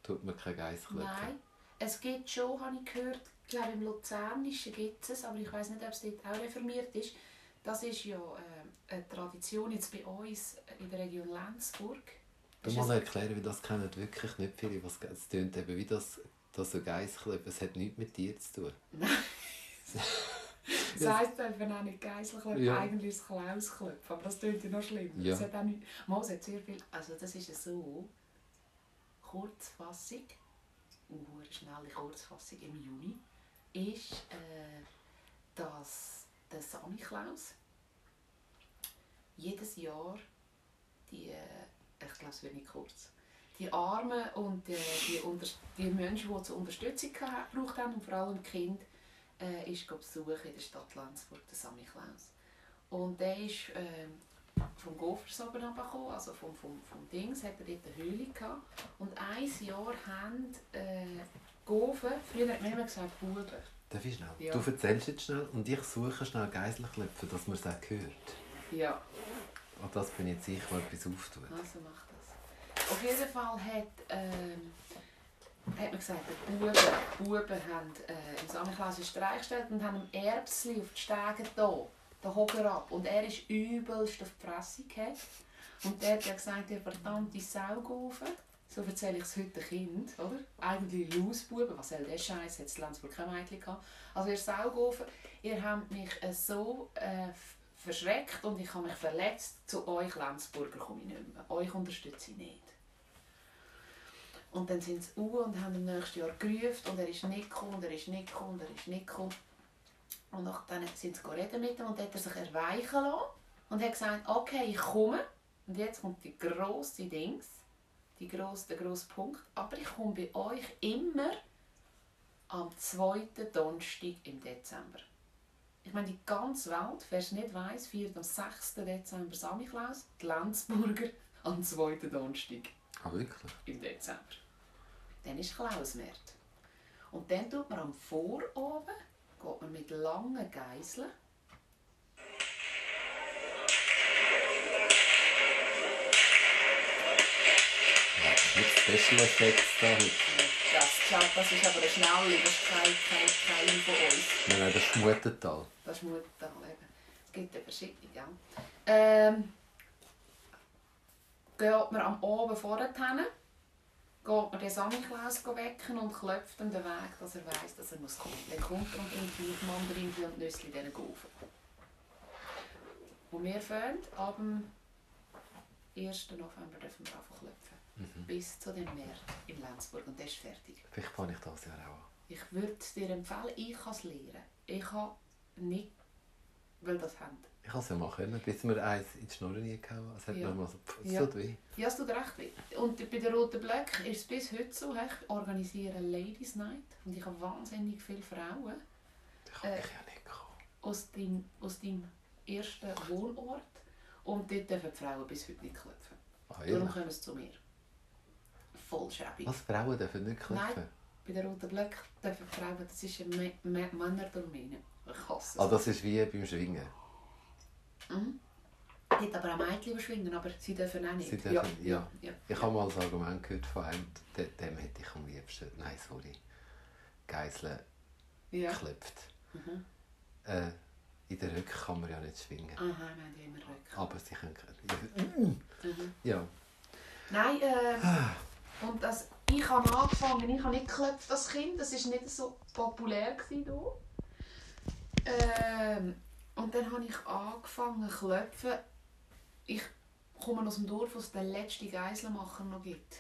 Tut man kein Geiselklöpfen. nein. Es gibt schon, habe ich gehört, ich glaube im Luzernischen gibt es, aber ich weiß nicht, ob es dort auch reformiert ist. Das ist ja äh, eine Tradition jetzt bei uns in der Region Lenzburg. Du musst es- erklären, wie das kennen wirklich nicht viele. Was, es tönt eben wie das, das so Geiselklöpfen. Es hat nichts mit dir zu tun. Das heisst eben auch nicht Geiselklöpfen, Ja. eigentlich ist es Klausklöpfen, aber das klingt ja noch schlimmer. Ja. Es hat auch nicht, Mal, es hat sehr viel, also das ist ja so, Kurzfassung, eine schnelle Kurzfassung im Juni, ist, äh, dass der Samichlaus jedes Jahr die, äh, ich glaube es wird nicht kurz, die Armen und äh, die, unter die Menschen, die zur Unterstützung gebraucht haben, und vor allem die Kinder, äh, ist besuchen in der Stadt Lenzburg, der Sammy Klaus. Und der ist ähm, vom Gofers oben runtergekommen, also vom, vom, vom Dings, hat er dort eine Höhle gehabt. Und ein Jahr haben äh, Gofen, früher hat man immer gesagt Buben. Darf ich schnell? Ja. Du erzählst jetzt schnell und ich suche schnell Geiselklöpfen, dass man es auch hört. Ja, An das bin ich jetzt sicher, mal etwas auftut. also macht das. Auf jeden Fall hat, ähm, hat man gesagt, die Buben, die Buben haben äh, im Samichlaus einen Streich gestellt und haben ihm Erbsli auf die Stege da, den Hocker ab. Und er ist übelst auf die Fresse gefallen. Und der hat ja gesagt, ihr verdammte Saugofen. So erzähle ich es heute Kind, oder? Eigentlich Lausbuben, was soll der Scheiß? Hat es Lenzburg kein Mädchen gehabt. Also ihr Saugofen, ihr habt mich äh, so äh, verschreckt und ich habe mich verletzt. Zu euch Lenzburger komme ich nicht mehr. Euch unterstütze ich nicht. Und dann sind sie u und haben im nächsten Jahr gerufen und er ist nicht gekommen, und er ist nicht gekommen, und er ist nicht gekommen. Und dann sind sie reden mit ihm und dann hat er sich erweichen lassen. und hat gesagt, okay, ich komme. Und jetzt kommt die grosse Dings, die grosse, der grosse Punkt. Aber ich komme bei euch immer am zweiten Donnerstag im Dezember. Ich meine, die ganze Welt, wer es nicht weiss, feiert am 6. Dezember Samichlaus, die Lenzburger am zweiten Donnerstag Ah, wirklich? im Dezember. Dann ist Klausmärt. Und dann tut man am Voroben, geht man mit langen Geiseln Special Effects da heute. Das, schau, das ist aber eine Schnalle, das ist kein, kein, kein von uns. Nein, nein, das ist Schmutental. Das ist Mutter eben. Es gibt ja verschiedene, ja. Ähm, geht man am Oben vorne hin, geht man den Samichlaus wecken und klopft ihm den Weg, dass er weiss, dass er muss kommen. Dann kommt er und bringt die Mandarinchen und Nüsse diesen Gaufen. Und wir fangen ab dem 1. November dürfen wir einfach klopfen. Bis zu dem März in Lenzburg. Und das ist fertig. Vielleicht fange ich das Jahr auch an. Ich würde es dir empfehlen, ich kann es lernen. Ich habe nicht, weil das haben. Ich kann es ja können, bis mir eins in die Schnur reingehauen hat. Es hat Ja. mal so, pff, Ja. tut weh. Ja, es tut recht weh. Und bei den Roten Blöcken ist es bis heute so, ich organisiere Ladies Night und ich habe wahnsinnig viele Frauen Da kann Äh. ich ja nicht kommen. aus deinem, aus deinem ersten Wohnort und dort dürfen die Frauen bis heute nicht klopfen. Ah, Darum ehrlich? kommen sie zu mir. Voll schäbig. Was, Frauen dürfen nicht klopfen? Nein. Bei den Roten Blöcken dürfen die Frauen, das ist eine Männerdomäne. Ich hasse es. Ah, das ist wie beim Schwingen. Mhm. Hat aber auch Mädchen schwingen, aber sie dürfen auch nicht. Sie dürfen- ja. ja. Ich habe mal das Argument gehört von einem, dem, dem hätte ich am liebsten, nein, sorry, Geiseln ja. geklopft. Mhm. Äh, in der Rücken kann man ja nicht schwingen. Aha, haben ja immer Rücken. Aber sie können... Mhm. Ja. Nein, äh, und das, ich habe angefangen, ich habe nicht geklopft als Kind, das war nicht so populär gewesen hier. Ähm, und dann habe ich angefangen zu klopfen. Ich komme aus dem Dorf, wo es den letzten Geiselmacher noch gibt.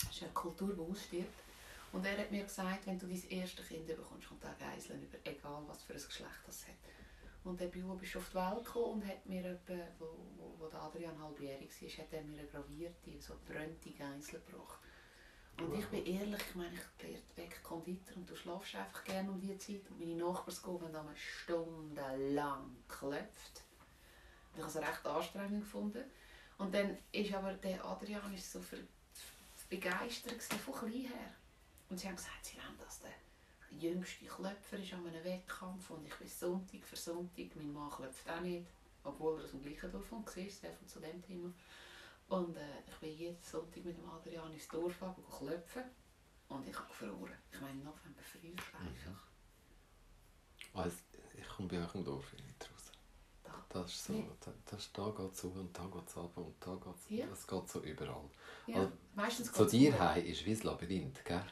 Das ist eine Kultur, die ausstirbt. Und er hat mir gesagt, wenn du dein erste Kind bekommst, kommt auch Geiseln über, egal was für ein Geschlecht das hat. Und der Bio ist auf die Welt gekommen und hat mir, etwa, wo, wo, wo Adrian halbjährig war, hat er mir eine gravierte, so brennte Geisel gebracht. Und ich bin ehrlich, ich meine, ich bin weg Konditor und du schlafst einfach gerne um diese Zeit. Und meine Nachbarsgruppe haben eine Stunde lang geklopft. Ich habe es recht anstrengend gefunden. Und dann ist aber der Adrian ist so begeistert von klein her. Und sie haben gesagt, sie wollen das der jüngste Klöpfer ist an einem Wettkampf und ich bin Sonntag für Sonntag. Mein Mann klopft auch nicht, obwohl er aus dem gleichen Dorf war, der von zu dem Thema. Und äh, ich bin jeden Sonntag mit dem Adrian ins Dorf gegangen, klopfen. Und ich habe gefroren. Ich meine, November früh einfach. Also, ich komme bei euch im Dorf nicht raus. Da. Das ist so, Nee. da, das, da geht es zu und da geht es ab und da geht es, Ja. es geht so überall. Ja, Also, meistens Zu dir heim ist wie ein Labyrinth, gell?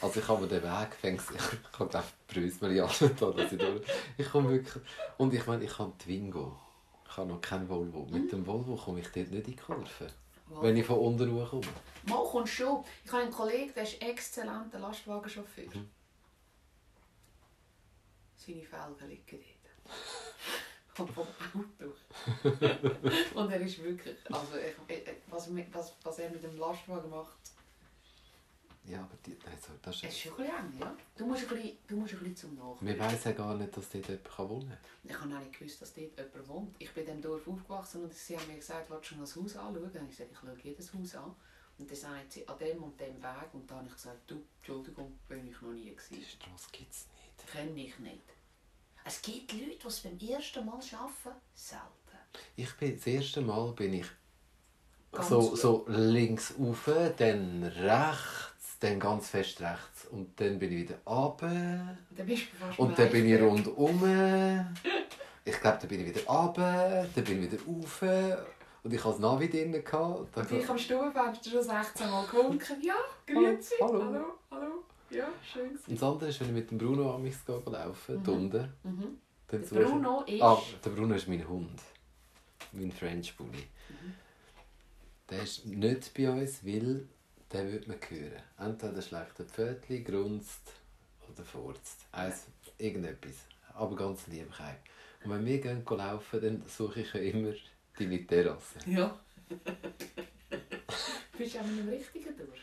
Also ich habe den Weg fängst ich habe glaube Brüsmeli da, dass ich durch. Ich komme wirklich und ich meine, ich habe Twingo. Ich habe noch kein Volvo. Mit dem Volvo komme ich dort nicht in die Kurve. Wow. Wenn ich von unten komme. Mal kommst schon. Ich habe einen Kollegen, der ist exzellenter Lastwagenchauffeur. Mhm. Seine Felgen liegen dort. Und vom Auto. Und er ist wirklich, also ich, ich, was, was, was er mit dem Lastwagen macht, Ja, aber die, nein, so, das ist ist, schon ein bisschen eng, ja? Du musst ein bisschen, du musst ein bisschen zum Nachdenken. wir wissen ja gar nicht, dass dort jemand wohnen kann. Ich habe auch nicht gewusst, dass dort jemand wohnt. Ich bin in diesem Dorf aufgewachsen und sie haben mir gesagt, willst du schon das Haus anschauen? Und ich gesagt, ich schaue jedes Haus an. Und dann sagt sie, an dem und dem Weg. Und dann habe ich gesagt, du, Entschuldigung, bin ich noch nie Die gewesen. Straße gibt es nicht. Kenne ich nicht. Es gibt Leute, die es beim ersten Mal arbeiten, selten. Ich bin, das erste Mal bin ich Ganz so, so links rauf, dann rechts, dann ganz fest rechts. Und dann bin ich wieder runter. Und dann bist du fast Und dann bin ich rundum. Ich glaube, dann bin ich wieder runter, dann bin ich wieder rauf. Und ich hatte das Navi drin. Und ich am Stubenfenster schon 16 Mal gewunken. Ja, grüezi. Hallo. hallo, hallo. Ja, schön gewesen. Und das andere ist, wenn ich mit dem Bruno am laufen, Mhm. mhm. unten. Mhm. Dann Der suche ich- Bruno ist... Ah, der Bruno ist mein Hund. Mein French Bully. Mhm. Der ist nicht bei uns, weil der würde man hören. Entweder schlägt er Pfötchen, grunzt oder furzt. Eins, irgendetwas. Aber ganz lieb. kein. Und wenn wir gehen laufen, dann suche ich ja immer deine Terrasse. Ja. Bist du auch mit dem Richtigen durch?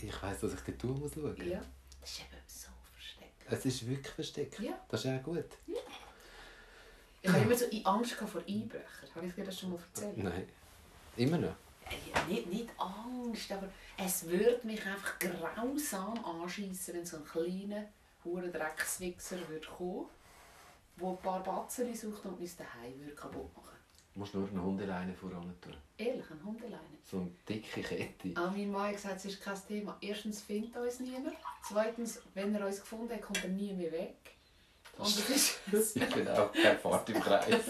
Ich weiss, dass ich dort tun muss schauen. Ja. Das ist eben so versteckt. Es ist wirklich versteckt. Ja. Das ist auch gut. Ich habe immer so Angst vor Einbrechern. Habe ich dir das schon mal erzählt? Nein. Immer noch. Ja, nicht, nicht Angst, aber es würde mich einfach grausam anschießen, wenn so ein kleiner, hoher Dreckswichser würde kommen, der ein paar Batzen sucht und mein Daheim würde kaputt machen. Du musst nur eine Hundeleine voran tun. Ehrlich, eine Hundeleine. So eine dicke Kette. Ah, mein Mann hat gesagt, es ist kein Thema. Erstens findet uns niemand. Zweitens, wenn er uns gefunden hat, kommt er nie mehr weg. Und es ist, es Ich bin auch keine Fahrt im Kreis.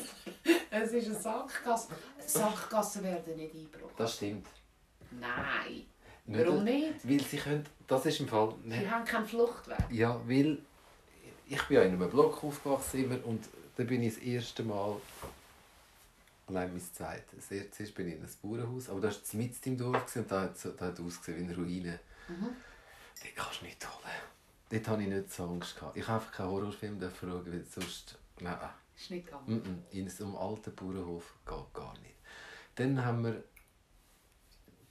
ist eine Sackgasse. Sackgassen werden nicht eingebrochen. Das stimmt. Nein. Nicht, Warum nicht? Weil sie können... Das ist im Fall... Nicht, haben keinen Fluchtweg. ja, weil... Ich bin ja in einem Block aufgewachsen immer und da bin ich das erste Mal... Nein, mein zweites. Das erste bin ich in einem Bauernhaus, aber das war mitten im Dorf und da hat es da hat ausgesehen wie eine Ruine. Mhm. Dort kannst du nicht holen. Dort hatte ich nicht so Angst. Gehabt. Ich habe einfach keinen Horrorfilm schauen, weil sonst... Nein, Ist nicht gegangen. Mm -mm, in so einem alten Bauernhof geht gar nicht. Dann haben wir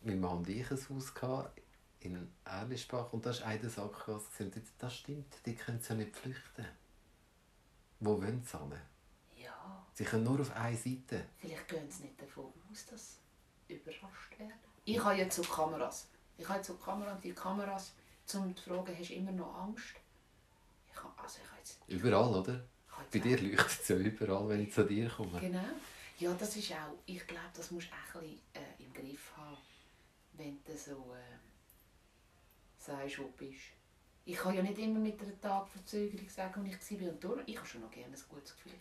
mein Mann und ich ein Haus gehabt, in Erlischbach und das war eine Sackgasse. Und Das stimmt, die können sie ja nicht flüchten. Wo wollen sie hin? Ja, Sie können nur auf eine Seite. vielleicht gehen sie nicht davon aus, dass sie überrascht werden. Ich habe jetzt so Kameras. Ich habe jetzt so Kameras und die Kameras, um zu fragen, hast du immer noch Angst? Ich habe, also ich habe jetzt... Überall, oder? Bei dir leuchtet es ja überall, wenn ich zu dir komme. Genau. Ja, das ist auch, ich glaube, das musst du auch ein bisschen äh, im Griff haben, wenn du so äh, sagst, wo du bist. Ich kann ja nicht immer mit einer Tagverzögerung sagen, wo ich war. Und darum, ich habe schon noch gerne ein gutes Gefühl.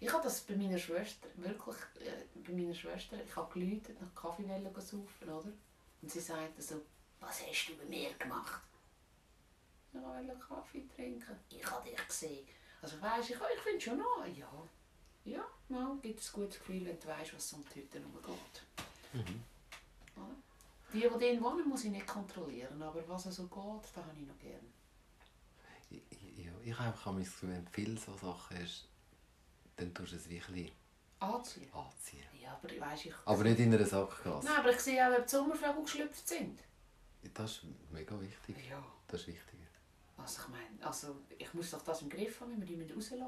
Ich, ich habe das bei meiner Schwester, wirklich, äh, bei meiner Schwester, ich habe geläutet, nach Kaffee saufen, oder? Und sie sagte so, was hast du bei mir gemacht? Wollte Kaffee trinken. Ich habe dich gesehen. Also weisst, ich, ich finde schon noch, ja. Ja, ja, gibt es ein gutes Gefühl, wenn du weißt, was um die Hütte herumgeht. Mhm. Die, die drin wohnen, muss ich nicht kontrollieren, aber was so geht, das habe ich noch gerne. Ja, ich habe einfach das Gefühl, wenn du viele so Sachen hast, dann tust du es wirklich Anziehen. anziehen. Ja, aber ich weiss, ich... Aber nicht in einer Sackgasse. Nein, aber ich sehe auch, ob die Sommervögel geschlüpft sind. Das ist mega wichtig. Ja. Das ist wichtiger. Also ich meine, also, ich muss doch das im Griff haben, wenn wir die mit rauslassen.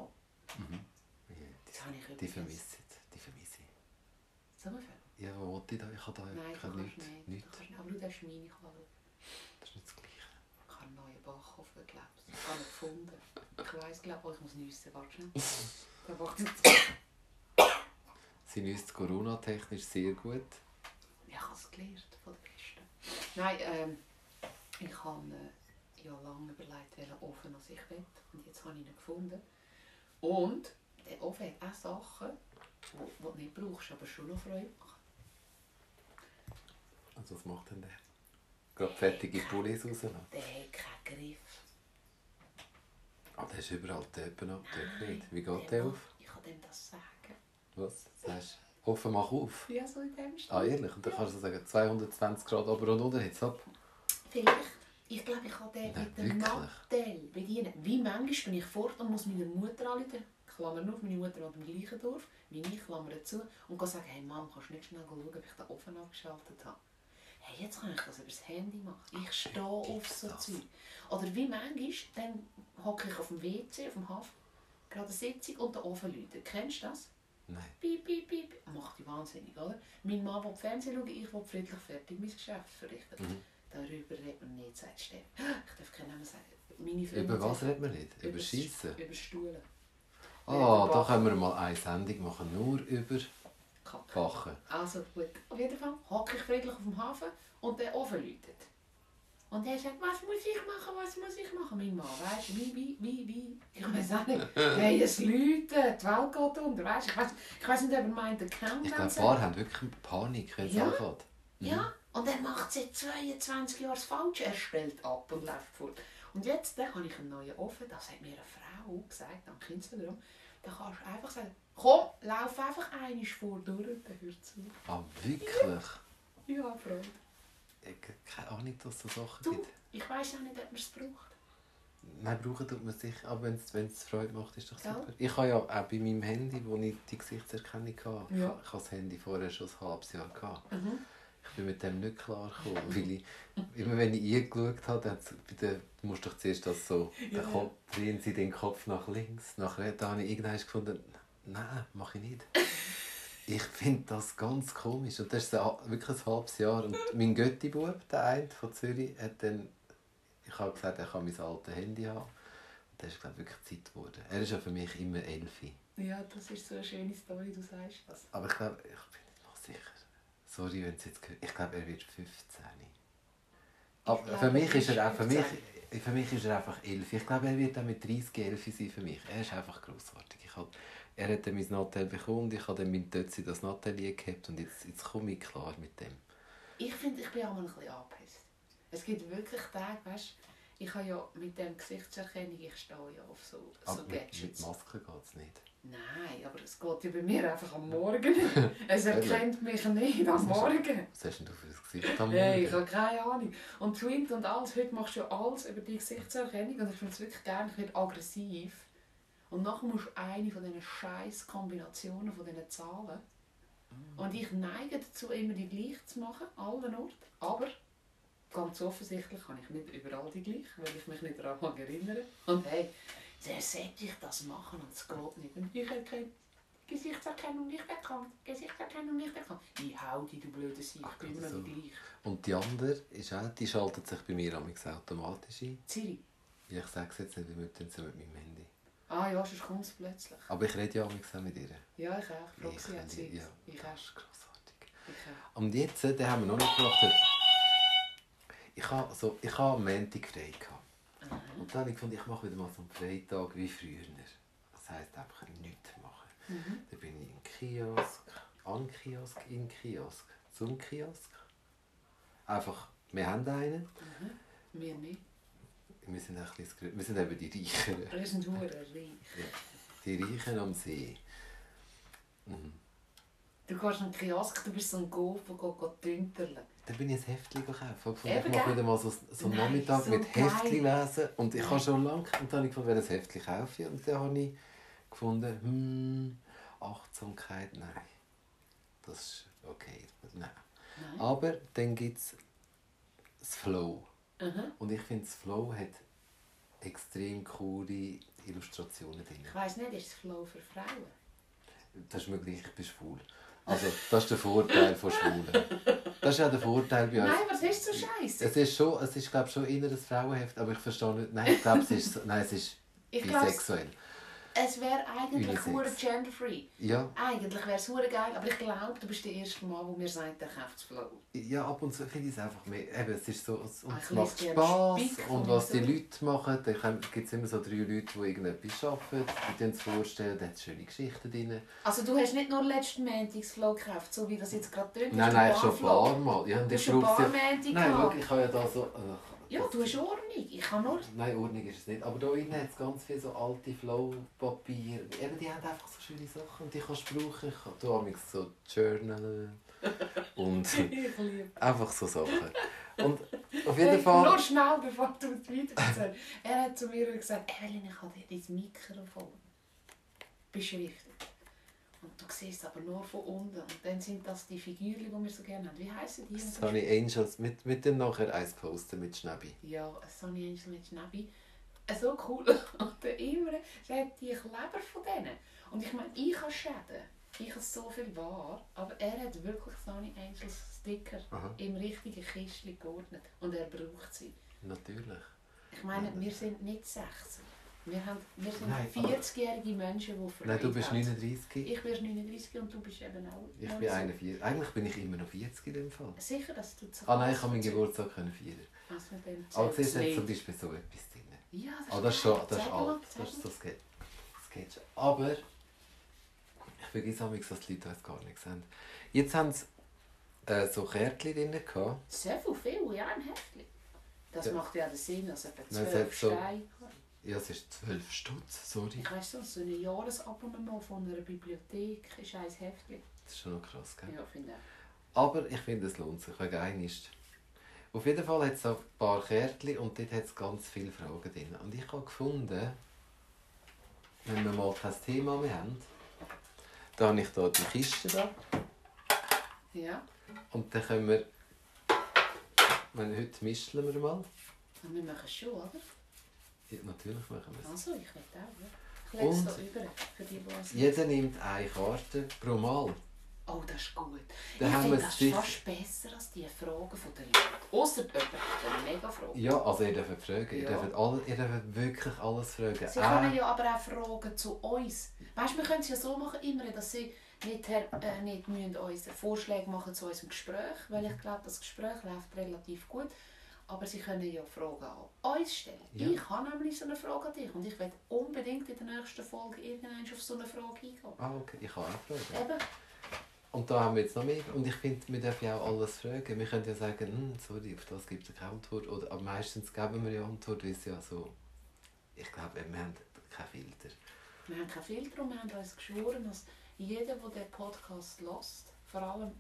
Ja, Das habe ich Die vermisse ich. Die vermisse ich. Ja, wo wollte ich da? Ich habe da Nein, du kannst nichts. nicht. nichts. Du kannst nicht. Aber du darfst meine Quelle. Das ist nicht das Gleiche. Ich habe einen neuen Bachhof geglaubt. Ich habe ihn gefunden. Ich weiss, glaube oh, ich muss nüssen. Warte schnell. Der macht Sie nüsst Corona-technisch sehr gut. Ja, ich habe es gelernt von der Kiste. Nein, ähm, ich habe äh, ja lange überlegt, welchen Ofen als ich will. Und jetzt habe ich ihn gefunden. Und der Ofen hat auch Sachen, die du nicht brauchst, aber schon noch Freude machen. Also was macht denn der? Gerade fertige Pullis rauslassen. Der hat keinen Griff. Ah, der ist überall Töpen abgedeckt, Nein, nicht? Wie geht der auf? Ich kann dem das sagen. Was? Sagst du? Offen, mach auf. Ja, so in dem Stil. Ah, ehrlich? Und dann kannst du sagen, 220 Grad ober und unter, jetzt ab. Vielleicht. Ich glaube, ich kann den mit dem? Nattel bedienen. Wie manchmal bin ich fort und muss meiner Mutter anrufen. Klammer auf, meine Mutter wohnt im gleichen Dorf wie ich, Klammer zu. Und kann sagen, hey Mom, kannst du nicht schnell schauen, ob ich den Ofen abgeschaltet habe? Hey, jetzt kann ich das über das Handy machen. Ich stehe auf so? Zeug. Oder wie manchmal, dann hocke ich auf dem WC, auf dem Hafen, gerade eine Sitzung und der Ofen läutet. Kennst du das? Nein. Piep, piep, piep. Macht die wahnsinnig, oder? Mein Mann will Fernsehen schauen, ich will friedlich fertig mein Geschäft verrichten. Mhm. Darüber redet man nicht, sagt Steff. Ich darf keinen Namen sagen. Meine Freundin Über was redet man nicht? Über das- Schiessen? Über Stuhlen. Ah, Über da können wir mal eine Sendung machen, nur über Kacke. Also gut. Auf jeden Fall hocke ich friedlich auf dem Hafen und der Ofen läutet. Und er sagt, was muss ich machen, was muss ich machen? Mein Mann, weißt du, wie, wie, wie, wie? Ich weiß auch nicht. Hey, es läutet, die Welt geht unter, weißt du? Ich weiß, ich weiß nicht, ob er meint, der Countdown. Ich glaube, ein paar haben wirklich Panik, wenn es Ja. anfängt. Ja, und er macht seit 22 Jahren das Falsche. Er stellt ab und läuft fort. Und jetzt habe ich einen neuen Ofen, das hat mir eine Frau gesagt, am Instagram. Da kannst du einfach sagen, komm, lauf einfach einmal vor durch und dann hört zu. Ah, wirklich? Ja, Freude. Ich habe keine Ahnung, dass es so Sachen Du, gibt. ich weiß auch nicht, ob man es braucht. Nein, brauchen tut man sich, aber wenn es Freude macht, ist doch super. Ich habe ja auch bei meinem Handy, wo ich die Gesichtserkennung hatte, Ja. ich habe das Handy vorher schon ein halbes Jahr gehabt. Mhm. Ich bin mit dem nicht klar gekommen, weil ich, immer wenn ich eingeschaut habe, dann du musst doch zuerst das so, Ja. den Kopf, drehen sie den Kopf nach links, nach rechts, da habe ich irgendwann gefunden, nein, mache ich nicht. Ich finde das ganz komisch und das ist wirklich ein halbes Jahr und mein Götti-Bub, der eine von Zürich, hat dann, ich habe gesagt, er kann mein altes Handy haben und das ist glaube ich wirklich Zeit geworden. Er ist ja für mich immer Elfi. Ja, das ist so eine schöne Story, du sagst das. Aber ich glaube, ich bin nicht noch sicher. Sorry, wenn es jetzt gehört. Ich glaube, er wird 15. Aber glaube, für mich ist er auch, für mich, für mich ist er einfach 11. Ich glaube, er wird auch mit 30 11 sein für mich. Er ist einfach grossartig. Ich hab, er hat dann mein Nattel bekommen und ich habe dann mit Tötzi das Natelier gehabt und jetzt, jetzt komme ich klar mit dem. Ich finde, ich bin auch mal ein bisschen angepisst. Es gibt wirklich Tage, weißt ich habe ja mit dem Gesichtserkennung, ich stehe ja auf so, so Aber mit, mit Gadgets. Maske geht es nicht. Nein, aber es geht ja bei mir einfach am Morgen. es erkennt mich nicht am Morgen. Was hast denn du für ein Gesicht am Hey, ich Morgen? habe keine Ahnung. Und Twint und alles, heute machst du ja alles über die Gesichtserkennung und ich finde es wirklich gerne, ich werde aggressiv. Und nachher musst du eine von diesen scheiß Kombinationen von diesen Zahlen. Und ich neige dazu, immer die gleich zu machen, allen Orten. Aber ganz offensichtlich kann ich nicht überall die gleich, weil ich mich nicht daran mag erinnern Und hey, wer sollte ich das machen und es geht nicht. Und ich erkenne Gesichtserkennung nicht erkannt, Gesichtserkennung nicht erkannt. Ich hau die, du blöde Sieg, ich bin immer so. noch gleich. Und die andere ist auch, die schaltet sich bei mir automatisch ein. Siri. Ich sage es jetzt nicht, wie mit, so mit meinem Handy. Ah ja, sonst kommt es plötzlich. Aber ich rede ja auch mit ihr. Ja, ich auch. Frage Ich sie hat Zeit. ja. Ich auch. grossartig. Ich auch. Und jetzt, äh, den haben wir noch nicht gemacht. Ich habe so, ich habe am Montag frei gehabt. Und dann habe ich gefunden, ich mache wieder mal so einen Freitag wie früher. Das heisst einfach nichts machen. Mhm. Dann bin ich im Kiosk, an Kiosk, in Kiosk, zum Kiosk. Einfach, wir haben einen. Mhm. Wir nicht. Wir sind, ein bisschen, wir sind eben die Reicheren. Wir sind hure reich. Die Reichen am See. Mhm. Du gehst in den Kiosk, du bist so ein Golf, der geht dünterlen. Dann bin ich ein Heftchen gekauft. Ich, ich mache wieder mal so, so einen Nachmittag so mit geil. Heftchen lesen. Und ich habe schon lange und dann habe ich gefunden, welches Heftchen kaufe ich. Und dann habe ich gefunden, hm, Achtsamkeit, nein. Das ist okay. Nein. Nein. Aber dann gibt es das Flow. Mhm. Und ich finde, das Flow hat extrem coole Illustrationen drin. Ich weiss nicht, ist es Flow für Frauen? Das ist möglich, ich bin schwul. Also, das ist der Vorteil von Schwulen. Das ist ja der Vorteil bei uns. Nein, was ist so scheiße? Es ist schon, es ist glaube schon ein Frauenheft, aber ich verstehe nicht. Nein, ich glaube, es ist, nein, es ist Ich bisexuell. Es wäre eigentlich hure genderfree. Ja, Eigentlich wäre es geil, aber ich glaube, du bist der erste Mann, der mir sagt, der kauft das Flow. ja, ab und zu finde ich es einfach mehr. Eben, es ist so, es, und Ah, es macht Spass und was die. Leute machen, dann gibt es immer so drei Leute, die irgendetwas arbeiten, die uns vorstellen, da hat es schöne Geschichten drin. Also du hast nicht nur letzten Montag das Flow gekauft, so wie das jetzt gerade ist. Nein, nein, schon ein paar Mal. Ja, Du hast schon ein paar es Montag Nein, schau, ich habe ja da so... äh, Ja, du hast Ordnung. Ich kann nur... Nein, Ordnung ist es nicht. Aber hier innen hat es ganz viele so alte Flow-Papier. Eben, die haben einfach so schöne Sachen und die kannst du brauchen. Ich habe hier manchmal so Journal und einfach so Sachen. Und auf Hey, jeden Fall... Nur schnell, bevor du es weiter erzählst. Er hat zu mir gesagt, Evelyn, ich habe dir dein Mikrofon. Bist du wichtig. Und du siehst aber nur von unten. Und dann sind das die Figuren, die wir so gerne haben. Wie heissen die? Sunny Angels, mit, mit dem nachher eins posten mit Schnäbi. Ja, ein Sonny Angel mit Schnäbi. Äh, So cool. Und der Imre sagt die Kleber von denen. Und ich meine, ich habe Schäden. Ich habe so viel wahr. Aber er hat wirklich Sonny Angels Sticker Aha. im richtigen Kistchen geordnet. Und er braucht sie. Natürlich. Ich meine, wir sind nicht 16. Wir, haben, wir sind Nein, aber- 40-jährige Menschen, die Freude Nein, du bist haben. 39. Ich bin 39 und du bist eben auch. Ich bin so. 41. Eigentlich bin ich immer noch 40 in dem Fall. Sicher, dass du zu Ah nein, ich habe meinen Geburtstag können feiern. Zählt's siehst du, hat nicht. zum Beispiel so etwas drin. Ja, das, Ah, das ist schon, das ist alt. Das ist so Sketch. Sketch. Aber ich vergesse manchmal, dass die Leute das gar nicht sehen. Jetzt haben sie äh, so Kärtchen drin gehabt. So viel, ja, ein Heftchen. Das Ja. macht ja den Sinn, als etwa Nein, es 12 hat so- Steine. Ja, es ist 12 Stutz, sorry. Ich weiss so, so ein Jahresabonnement von einer Bibliothek ist ein Heftchen. Das ist schon noch krass, gell? Ja, finde ich. Aber ich finde, es lohnt sich. Wegen einem ist... Auf jeden Fall hat es ein paar Kärtchen und dort hat es ganz viele Fragen drin. Und ich habe gefunden, wenn wir mal kein Thema mehr haben, da habe ich hier die Kiste da. Ja. Und dann können wir, wenn heute mischen wir mal. Und wir machen es schon, oder? Ja, natürlich machen wir es. Also, ich will auch, ja. Ich lege es da über, für die, die Jeder nimmt eine Karte pro Mal. Oh, das ist gut. Dann ich finde das sicher- fast besser als die Fragen von den Leuten. Ausser jemand hat eine mega Frage. Ja, also ihr dürft fragen. Ihr, Ja. dürft alle, ihr dürft wirklich alles fragen. Sie Ah, können ja aber auch Fragen zu uns. Weißt du, wir können es ja so machen, immer, dass sie nicht, her, äh, nicht müssen uns Vorschläge machen zu unserem Gespräch, weil ich glaube, das Gespräch läuft relativ gut. Aber sie können ja Fragen an uns stellen. Ja. Ich habe nämlich so eine Frage an dich und ich werde unbedingt in der nächsten Folge irgendwann auf so eine Frage eingehen. ah, okay, ich kann auch fragen. Eben, Und da haben wir jetzt noch mehr. Und ich finde, wir dürfen ja auch alles fragen. Wir können ja sagen, hm, sorry, auf das gibt es keine Antwort. Oder, aber meistens geben wir ja Antwort, weil es ja so... Ich glaube, wir haben keinen Filter. wir haben keinen Filter und wir haben uns geschworen, dass jeder, der den Podcast hört, vor allem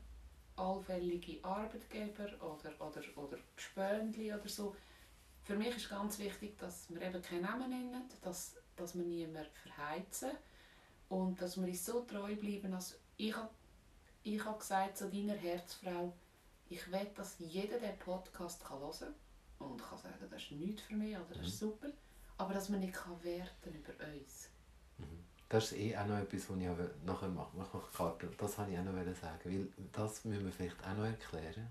allfällige Arbeitgeber oder, oder, oder Gespöndli oder so, für mich ist ganz wichtig, dass wir eben keinen Namen nennen, dass, dass wir niemanden verheizen und dass wir uns so treu bleiben, als ich habe ich habe gesagt zu deiner Herzfrau, ich will, dass jeder den Podcast kann hören kann und kann sagen, das ist nichts für mich oder das ist super, aber dass man nicht kann werten über uns. Das ist eh auch noch etwas, was ich nachher mache. Ich mache. Das wollte ich auch noch sagen. Weil das müssen wir vielleicht auch noch erklären.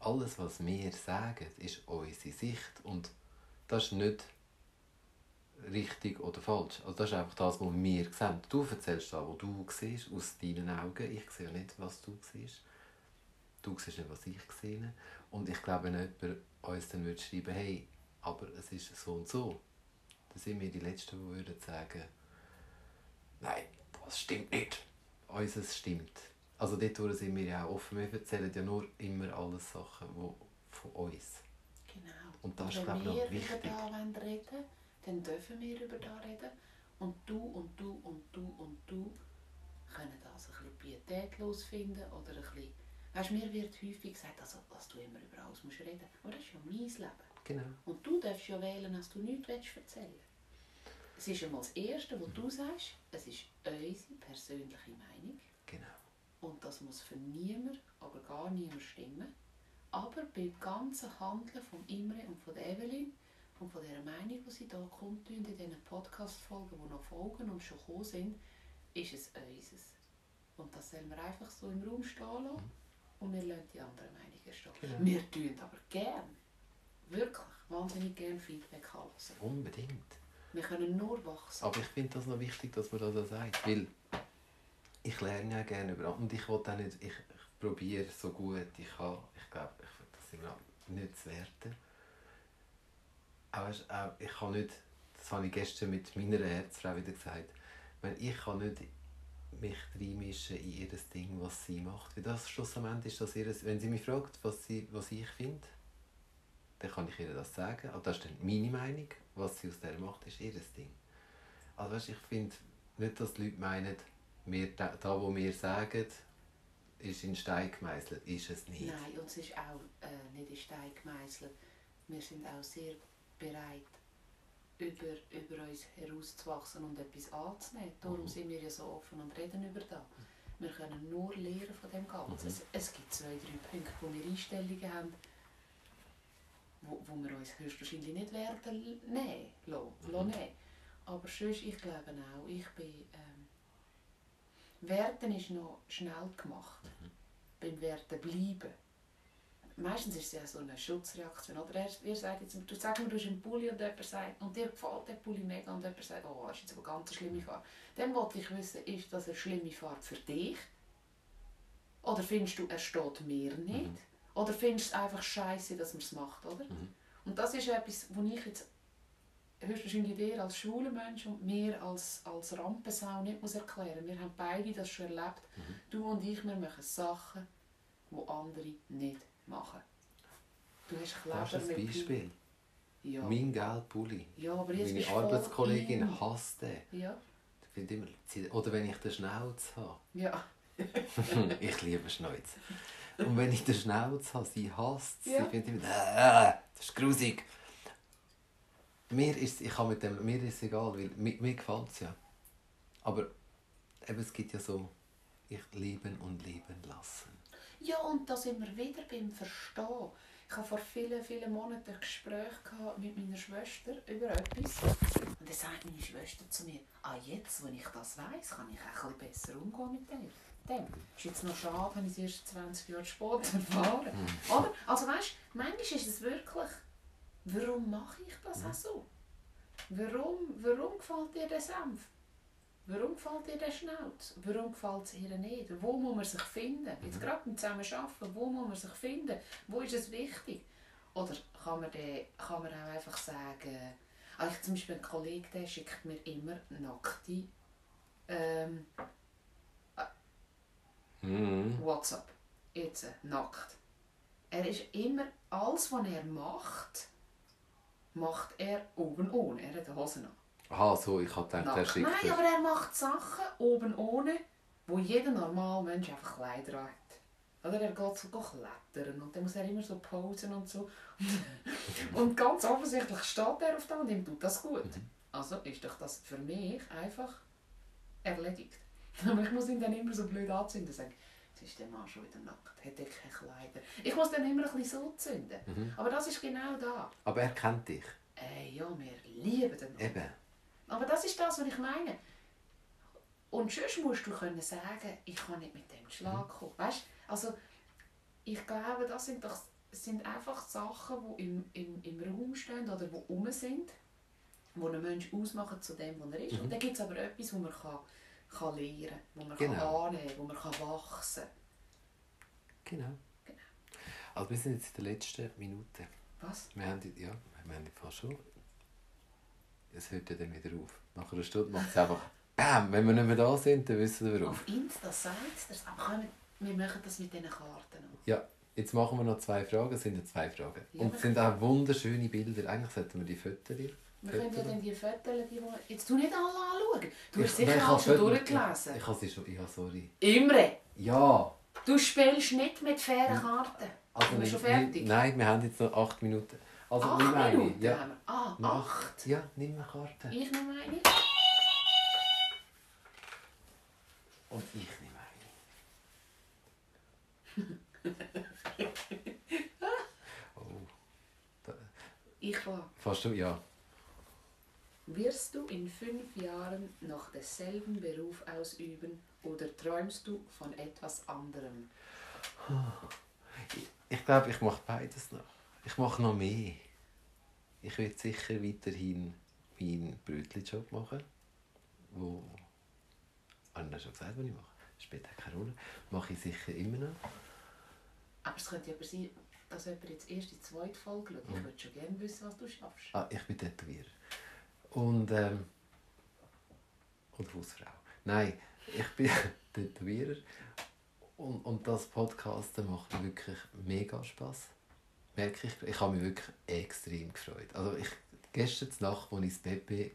Alles, was wir sagen, ist unsere Sicht. Und das ist nicht richtig oder falsch. Also das ist einfach das, was wir sehen. Du erzählst das, was du siehst, aus deinen Augen. Ich sehe nicht, was du siehst. Du siehst nicht, was ich sehe. Und ich glaube, wenn jemand uns dann würde hey, aber es ist so und so, dann sind wir die Letzten, die würden sagen, nein, das stimmt nicht. Unseres stimmt. Also dort sind wir ja auch offen. Wir erzählen ja nur immer alles Sachen wo, von uns. Genau. Und das ist, wenn glaube ich, wir noch über wichtig. da wollen reden dann dürfen wir über da reden. Und du und du und du und du können das ein bisschen pietätlos finden oder ein bisschen... Weißt, mir wird häufig gesagt, also, dass du immer über alles musst reden musst. Aber das ist ja mein Leben. Genau. Und du darfst ja wählen, dass du nichts willst erzählen Es ist einmal das Erste, was du sagst, es ist unsere persönliche Meinung. Genau. Und das muss für niemand, aber gar niemand stimmen. Aber beim ganzen Handeln von Imre und von der Evelyn und von dieser Meinung, die sie hier kundtun, in diesen Podcast-Folgen, die noch folgen und schon gekommen sind, ist es unseres. Und das sollen wir einfach so im Raum stehen lassen und wir lassen die anderen Meinungen stehen. Genau. Wir tun aber gern, wirklich, wahnsinnig gern Feedback hören. Unbedingt. Wir können nur wachsen. Aber ich finde das noch wichtig, dass man das so sagt. Weil ich lerne ja gerne über. Und ich will auch nicht, ich, ich probiere so gut ich kann. Ich glaube, ich, das sind wir nicht zu werten. Aber auch, ich kann nicht, das habe ich gestern mit meiner Herzfrau wieder gesagt, ich kann nicht mich reinmischen in ihr Ding, was sie macht. Weil das schlussendlich ist das ihr, wenn sie mich fragt, was, sie, was ich finde, dann kann ich ihr das sagen. Aber das ist dann meine Meinung. Was sie aus der macht, ist ihr Ding. Also weißt, ich finde nicht, dass die Leute meinen, wir, da, da, wo wir sagen, ist in Stein gemeißelt. Ist es nicht. Nein, und es ist auch äh, nicht in Stein gemeißelt. Wir sind auch sehr bereit, über, über uns herauszuwachsen und etwas anzunehmen. Darum Mhm. sind wir ja so offen und reden über das. Wir können nur lernen von dem Ganzen. Mhm. Es, es gibt zwei, drei Punkte, wo wir Einstellungen haben, wo, wo wir uns höchstwahrscheinlich nicht werden nehmen lassen. Mhm. nehmen. Aber sonst, ich glaube auch, ich bin... Ähm, Werten ist noch schnell gemacht. Beim Werten bleiben. Meistens ist es ja so eine Schutzreaktion. Oder er, ihr sagt jetzt, du sag mir, du hast einen Pulli und jemand sagt, und dir gefällt der Pulli mega und jemand sagt, oh, das ist jetzt aber ganz eine schlimme Farbe. Dann wollte ich wissen, ist das eine schlimme Farbe für dich? Oder findest du, er steht mir nicht? Mhm. Oder findest du es einfach scheiße, dass man es macht, oder? Mhm. Und das ist etwas, wo ich jetzt höchstwahrscheinlich dir als schwuler Mensch und mir als, als Rampensau nicht muss erklären Wir haben beide das schon erlebt. Mhm. Du und ich, wir machen Sachen, die andere nicht machen. Du hast Kleber mit Beispiel. Ja. Mein gelber Pulli. ja, aber jetzt Meine Arbeitskollegin in. hasst den. Ja, immer, oder wenn ich den Schnauz habe. ja. ich liebe Schnauz. Und wenn ich den Schnauz habe, sie hasst es. Ja. Sie findet immer, äh, das ist grusig. Mir ist, ich kann mit dem, mir ist es egal, weil mir, mir gefällt es ja. Aber eben, es gibt ja so, ich lieben und leben lassen. Ja, und da sind wir wieder beim Verstehen. Ich hatte vor vielen, vielen Monaten ein Gespräch mit meiner Schwester über etwas. Und dann sagt meine Schwester zu mir, ah, jetzt, wo ich das weiss, kann ich auch ein bisschen besser umgehen mit dem. Dem. Ist jetzt noch schade, wenn ich es erst 20 Jahre später erfahre. Oder? Also weißt du, manchmal ist es wirklich, warum mache ich das auch so? Warum, warum gefällt dir der Senf? Warum gefällt dir der Schnauz? Warum gefällt es ihr nicht? Wo muss man sich finden? Jetzt gerade beim Zusammenarbeiten, wo muss man sich finden? Wo ist es wichtig? Oder kann man, den, kann man auch einfach sagen, also ich zum Beispiel ein Kollege, der schickt mir immer nackte ähm, Mhm. WhatsApp. Jetzt nackt. Er ist immer, alles was er macht, macht er oben ohne. Er hat die Hosen an. Aha, so, ich habe gedacht, er schickt Nein, aber er macht Sachen oben ohne, wo jeder normale Mensch einfach Kleider hat. Oder er geht so klettern und dann muss er immer so posen und so. und ganz offensichtlich steht er auf dem und ihm tut das gut. Mhm. Also ist doch das für mich einfach erledigt. Aber ich muss ihn dann immer so blöd anzünden und sagen, jetzt ist der Mann schon wieder nackt, hat er keine Kleider. Ich muss dann immer ein bisschen so zünden. Mhm. Aber das ist genau da. Aber er kennt dich. Äh, ja, wir lieben den Mann. Eben. Aber das ist das, was ich meine. Und sonst musst du können sagen, ich kann nicht mit dem Schlag kommen. Weißt? Also, ich glaube, das sind, doch, sind einfach Sachen, die im, im, im Raum stehen oder die rum sind, die einen Menschen ausmachen zu dem, was er ist. Und dann gibt es aber etwas, wo man kann, kann lernen kann, wo man Genau. kann annehmen kann, wo man kann wachsen Genau. Genau. Also wir sind jetzt in der letzten Minute. Was? Wir haben, die- ja, wir haben die fast schon. Es hört ja dann wieder auf. Nach einer Stunde macht es einfach BAM! Wenn wir nicht mehr da sind, dann wissen wir warum. Auf Insta sagt es, aber wir, wir machen das mit diesen Karten noch. Ja, jetzt machen wir noch zwei Fragen. Es sind ja zwei Fragen. Ja, Und es sind auch wunderschöne Bilder. Eigentlich sollten wir die Fotos. Wir können ja dann die Fotos, die, die jetzt tu nicht alle anschauen. Du hast nein, sicher alles schon durchgelesen. Ich habe sie schon. Ja, sorry. Imre, Ja! du spielst nicht mit fairen Karten. Also Sind wir schon fertig? Nein, wir haben jetzt noch acht Minuten. Also Acht nimm eine. Minuten Ja. haben wir. Ah, acht. Ja, nimm eine Karte. Ich nehme eine. Und ich nehme eine. oh. Da, Ich war. fast du? Ja. Wirst du in fünf Jahren noch denselben Beruf ausüben oder träumst du von etwas anderem? Ich, glaube, ich mache beides noch. Ich mache noch mehr. Ich werde sicher weiterhin meinen Brötchenjob machen, wo Anna schon gesagt, was ich mache. Auch keine Rolle. Mache ich sicher immer noch. Aber es könnte ja aber sein, dass jemand jetzt erst die zweite Folge schaut. Ich würde schon gerne wissen, was du schaffst. Ah, ich bin Tätowierer. Und, ähm... Oder Hausfrau. Nein, ich bin Tätowierer. Und, und das Podcasten macht mir wirklich mega Spass. Merke ich. Ich habe mich wirklich extrem gefreut. Also ich, gestern Nacht, als ich ins Bett bin,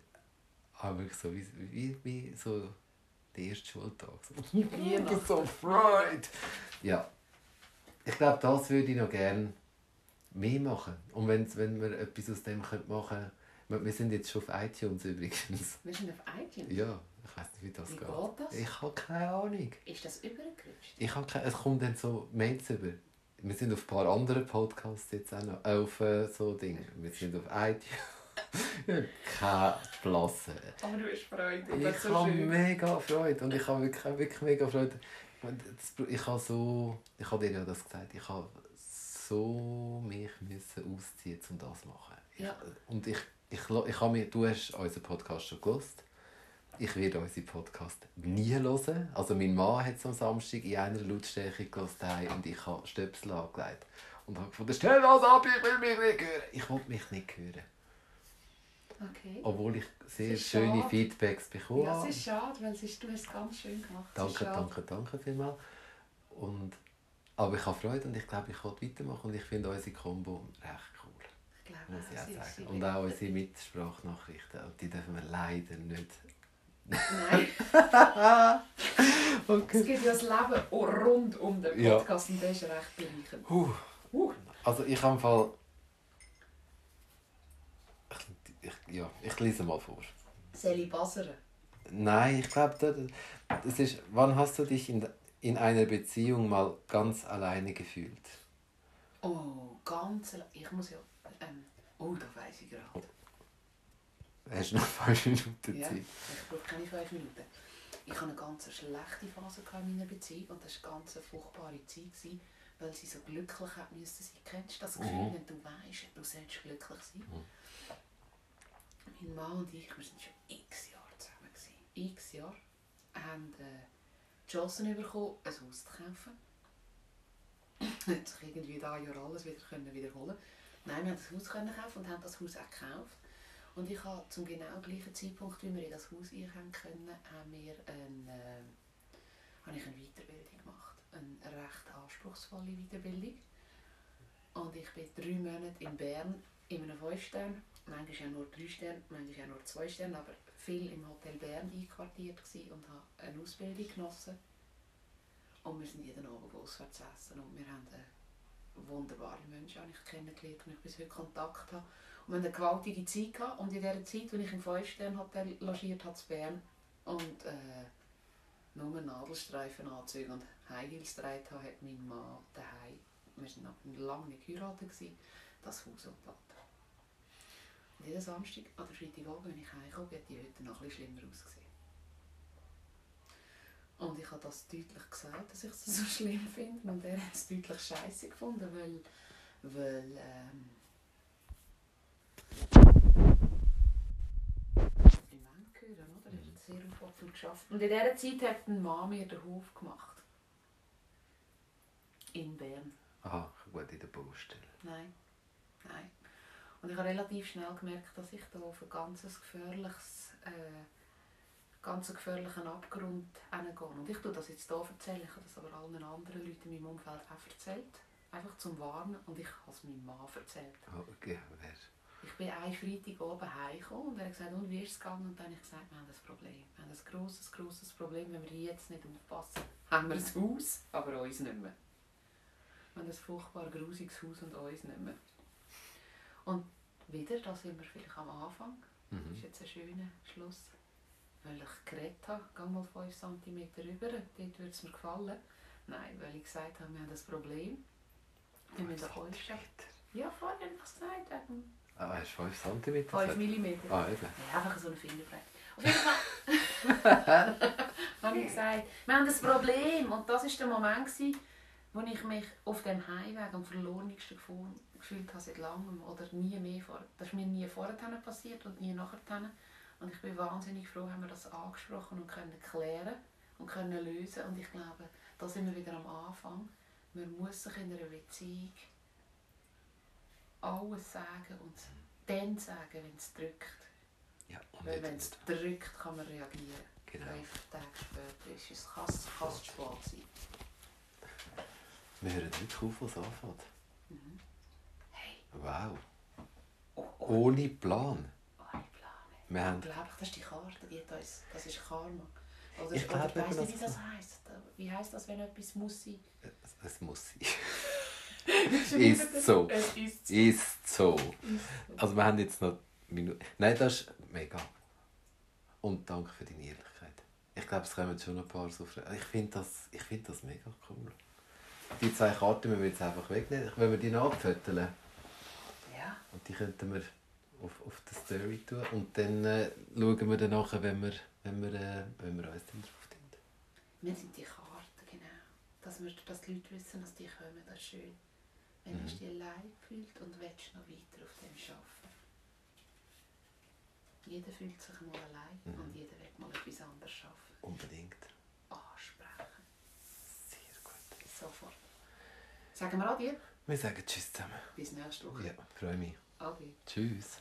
habe ich so wie, wie, wie so der erste Schultag. So, Weihnachten. so Freude. Ja. Ich glaube, das würde ich noch gerne mehr machen. Und wenn, wenn wir etwas aus dem machen könnten, wir, wir sind jetzt schon auf iTunes übrigens. Wir sind auf iTunes. Ja, ich weiß nicht, wie das Wie geht. geht das? Ich habe keine Ahnung. Ist das übergerutscht? Ich habe keine, es kommt dann so Mails über. Wir sind auf ein paar anderen Podcasts jetzt auch noch. Auf äh, so Dinge. Wir sind auf iTunes. keine Blasse. Aber du hast Freude. Ich habe mega Freude und ich habe wirklich, wirklich mega Freude. Ich habe so, ich habe dir ja das gesagt, ich habe so mich müssen ausziehen, um das zu machen. Ich, Ja. Und ich, ich, ich habe mir, du hast unseren Podcast schon gelost. Ich werde unseren Podcast nie hören. Also mein Mann hat es am Samstag in einer Lautstärke gelost und ich habe Stöpsel angelegt. Und habe gefunden, stell das ab, ich will mich nicht hören. Ich will mich nicht hören. Okay. Obwohl ich sehr schöne schade. Feedbacks bekomme. Ja, es ist schade, weil es ist, du hast es ganz schön gemacht. Danke, danke, danke vielmals. Und, aber ich habe Freude und ich glaube, ich will weitermachen und ich finde unsere Kombo recht glaube, muss ich auch, sie- sagen. sie Und auch unsere Mitsprachnachrichten, und die dürfen wir leider nicht, Nein, okay. es gibt ja das Leben rund um den Ja. Podcast und der ist recht bereichernd. Huh. Uh. Also ich habe im Fall... Ich, ich, ja, ich lese mal vor. Seli Basere. Nein, ich glaube, das, das ist... Wann hast du dich in, in einer Beziehung mal ganz alleine gefühlt? Oh, ganz... le- Ich muss ja... Ähm, oh, da weiss ich gerade. Hast du noch fünf Minuten Ja, Zeit? ich brauche keine fünf Minuten. Ich hatte eine ganz schlechte Phase in meiner Beziehung und das war eine ganz furchtbare Zeit, gewesen, weil sie so glücklich hat müssen sein. Kennst du das Gefühl, Mhm. wenn du weißt, du sollst glücklich sein? Mein Mann und ich, wir sind schon x Jahre zusammen. Gewesen. X Jahre. haben äh, die Chance bekommen, ein Haus zu kaufen. Hat sich irgendwie da Jahr alles wieder können wiederholen Nein, wir haben das Haus können kaufen und haben das Haus auch gekauft. Und ich habe zum genau gleichen Zeitpunkt, wie wir in das Haus einkommen können, haben wir ein, äh, habe ich eine Weiterbildung gemacht. Eine recht anspruchsvolle Weiterbildung. Und ich bin drei Monate in Bern in einem 5 Stern, manchmal ja nur 3 Sterne, manchmal ja nur 2 Sterne, aber viel im Hotel Bern einquartiert und habe eine Ausbildung genossen. Und wir sind jeden Abend auswärts essen und wir haben eine wunderbare Menschen habe ich kennengelernt und ich bis heute Kontakt habe. Und wir eine gewaltige Zeit gehabt und in dieser Zeit, als ich im 5-Sterne-Hotel logiert habe in Bern und äh, nur Nadelstreifenanzüge und High Heels habe, hat mein Mann daheim, wir waren noch lange nicht geheiratet, das Haus umgebaut. Und jeden Samstag an der Freitagabend, wenn ich heimkomme, hat die Hütte noch bisschen schlimmer ausgesehen. Und ich habe das deutlich gesagt, dass ich es so schlimm finde. Und er hat es deutlich scheiße gefunden, weil, weil ähm, im Mann gehören, oder? Er hat sehr aufopfernd geschafft. Und in dieser Zeit hat ein Mann mir den Hof gemacht. In Bern. Aha, gut, in der Baustelle. Nein, nein. Und ich habe relativ schnell gemerkt, dass ich da auf ein ganz gefährliches, äh, ganz gefährlichen Abgrund hingehe. Und ich tue das jetzt hier erzählen, ich habe das aber allen anderen Leuten in meinem Umfeld auch erzählt. Einfach zum Warnen. Und ich habe es meinem Mann erzählt. Oh, okay, wer? Ich bin einen Freitag oben heimgekommen und er hat gesagt, und wie ist es gegangen? Und dann habe ich gesagt, wir haben ein Problem. Wir haben ein grosses, grosses Problem. Wenn wir hier jetzt nicht aufpassen, haben wir ein Haus, aber uns nicht mehr. Wir haben ein furchtbar grusiges Haus und uns nicht mehr. Und wieder, da sind wir vielleicht am Anfang. Das ist Mhm. jetzt ein schöner Schluss. Weil ich geredet habe, geh mal 5 cm rüber, dort würde es mir gefallen. Nein, weil ich gesagt habe, wir haben ein Problem. Wir müssen Zentimeter. Ja, vorher habe ich es gesagt. wegen Ah, hast du 5 cm? 5 mm. Ah, eben. Ja, einfach so eine Fingerbreit. Auf jeden Fall habe ich gesagt, wir haben ein Problem. Und das war der Moment, gewesen, wo ich mich auf dem Heimweg am verlorensten gefühl- gefühlt habe seit langem. Oder nie mehr vor. Das ist mir nie vorher passiert und nie nachher. Und ich bin wahnsinnig froh, haben wir das angesprochen und können klären und können lösen. Und ich glaube, da sind wir wieder am Anfang. Man muss sich in einer Beziehung alles sagen und dann sagen, wenn es drückt. Ja, und Weil wenn es drückt, kann man reagieren. Genau. Fünf Tage später ist es fast, fast spät sein. Wir hören nicht auf, was anfängt. Hey, Wow. oh, oh, Ohne Plan. Wir haben... Unglaublich, das ist die Karte, die hat uns, das ist Karma. Oder, Ich oder glaube weiss eben, nicht, wie das heisst. Wie heisst das, wenn etwas muss sein? Es, es muss sein. Ist so. Es ist so. Ist so. Also wir haben jetzt noch Minuten. Nein, das ist mega. Und danke für deine Ehrlichkeit. Ich glaube, es kommen schon ein paar so Fragen. Ich finde das, ich find das mega cool. Die zwei Karten müssen wir jetzt einfach wegnehmen. Wenn wir die nachfoteln Ja, und die könnten wir auf, auf die Story tun. Und dann äh, schauen wir dann nachher, wenn wir, wenn wir, äh, wenn wir uns dann drauf tun. wir sind die Karten, genau. Dass, wir, dass die Leute wissen, dass die kommen, das ist schön. Wenn Mhm. du dich allein fühlst und willst noch weiter auf dem arbeiten. Jeder fühlt sich mal allein Mhm. und jeder will mal etwas anderes schaffen. Unbedingt. Ansprechen. Sehr gut. Sofort. Sagen wir Adieu. Wir sagen Tschüss zusammen. Bis nächste Woche. Ja, freue mich. Adieu. Tschüss.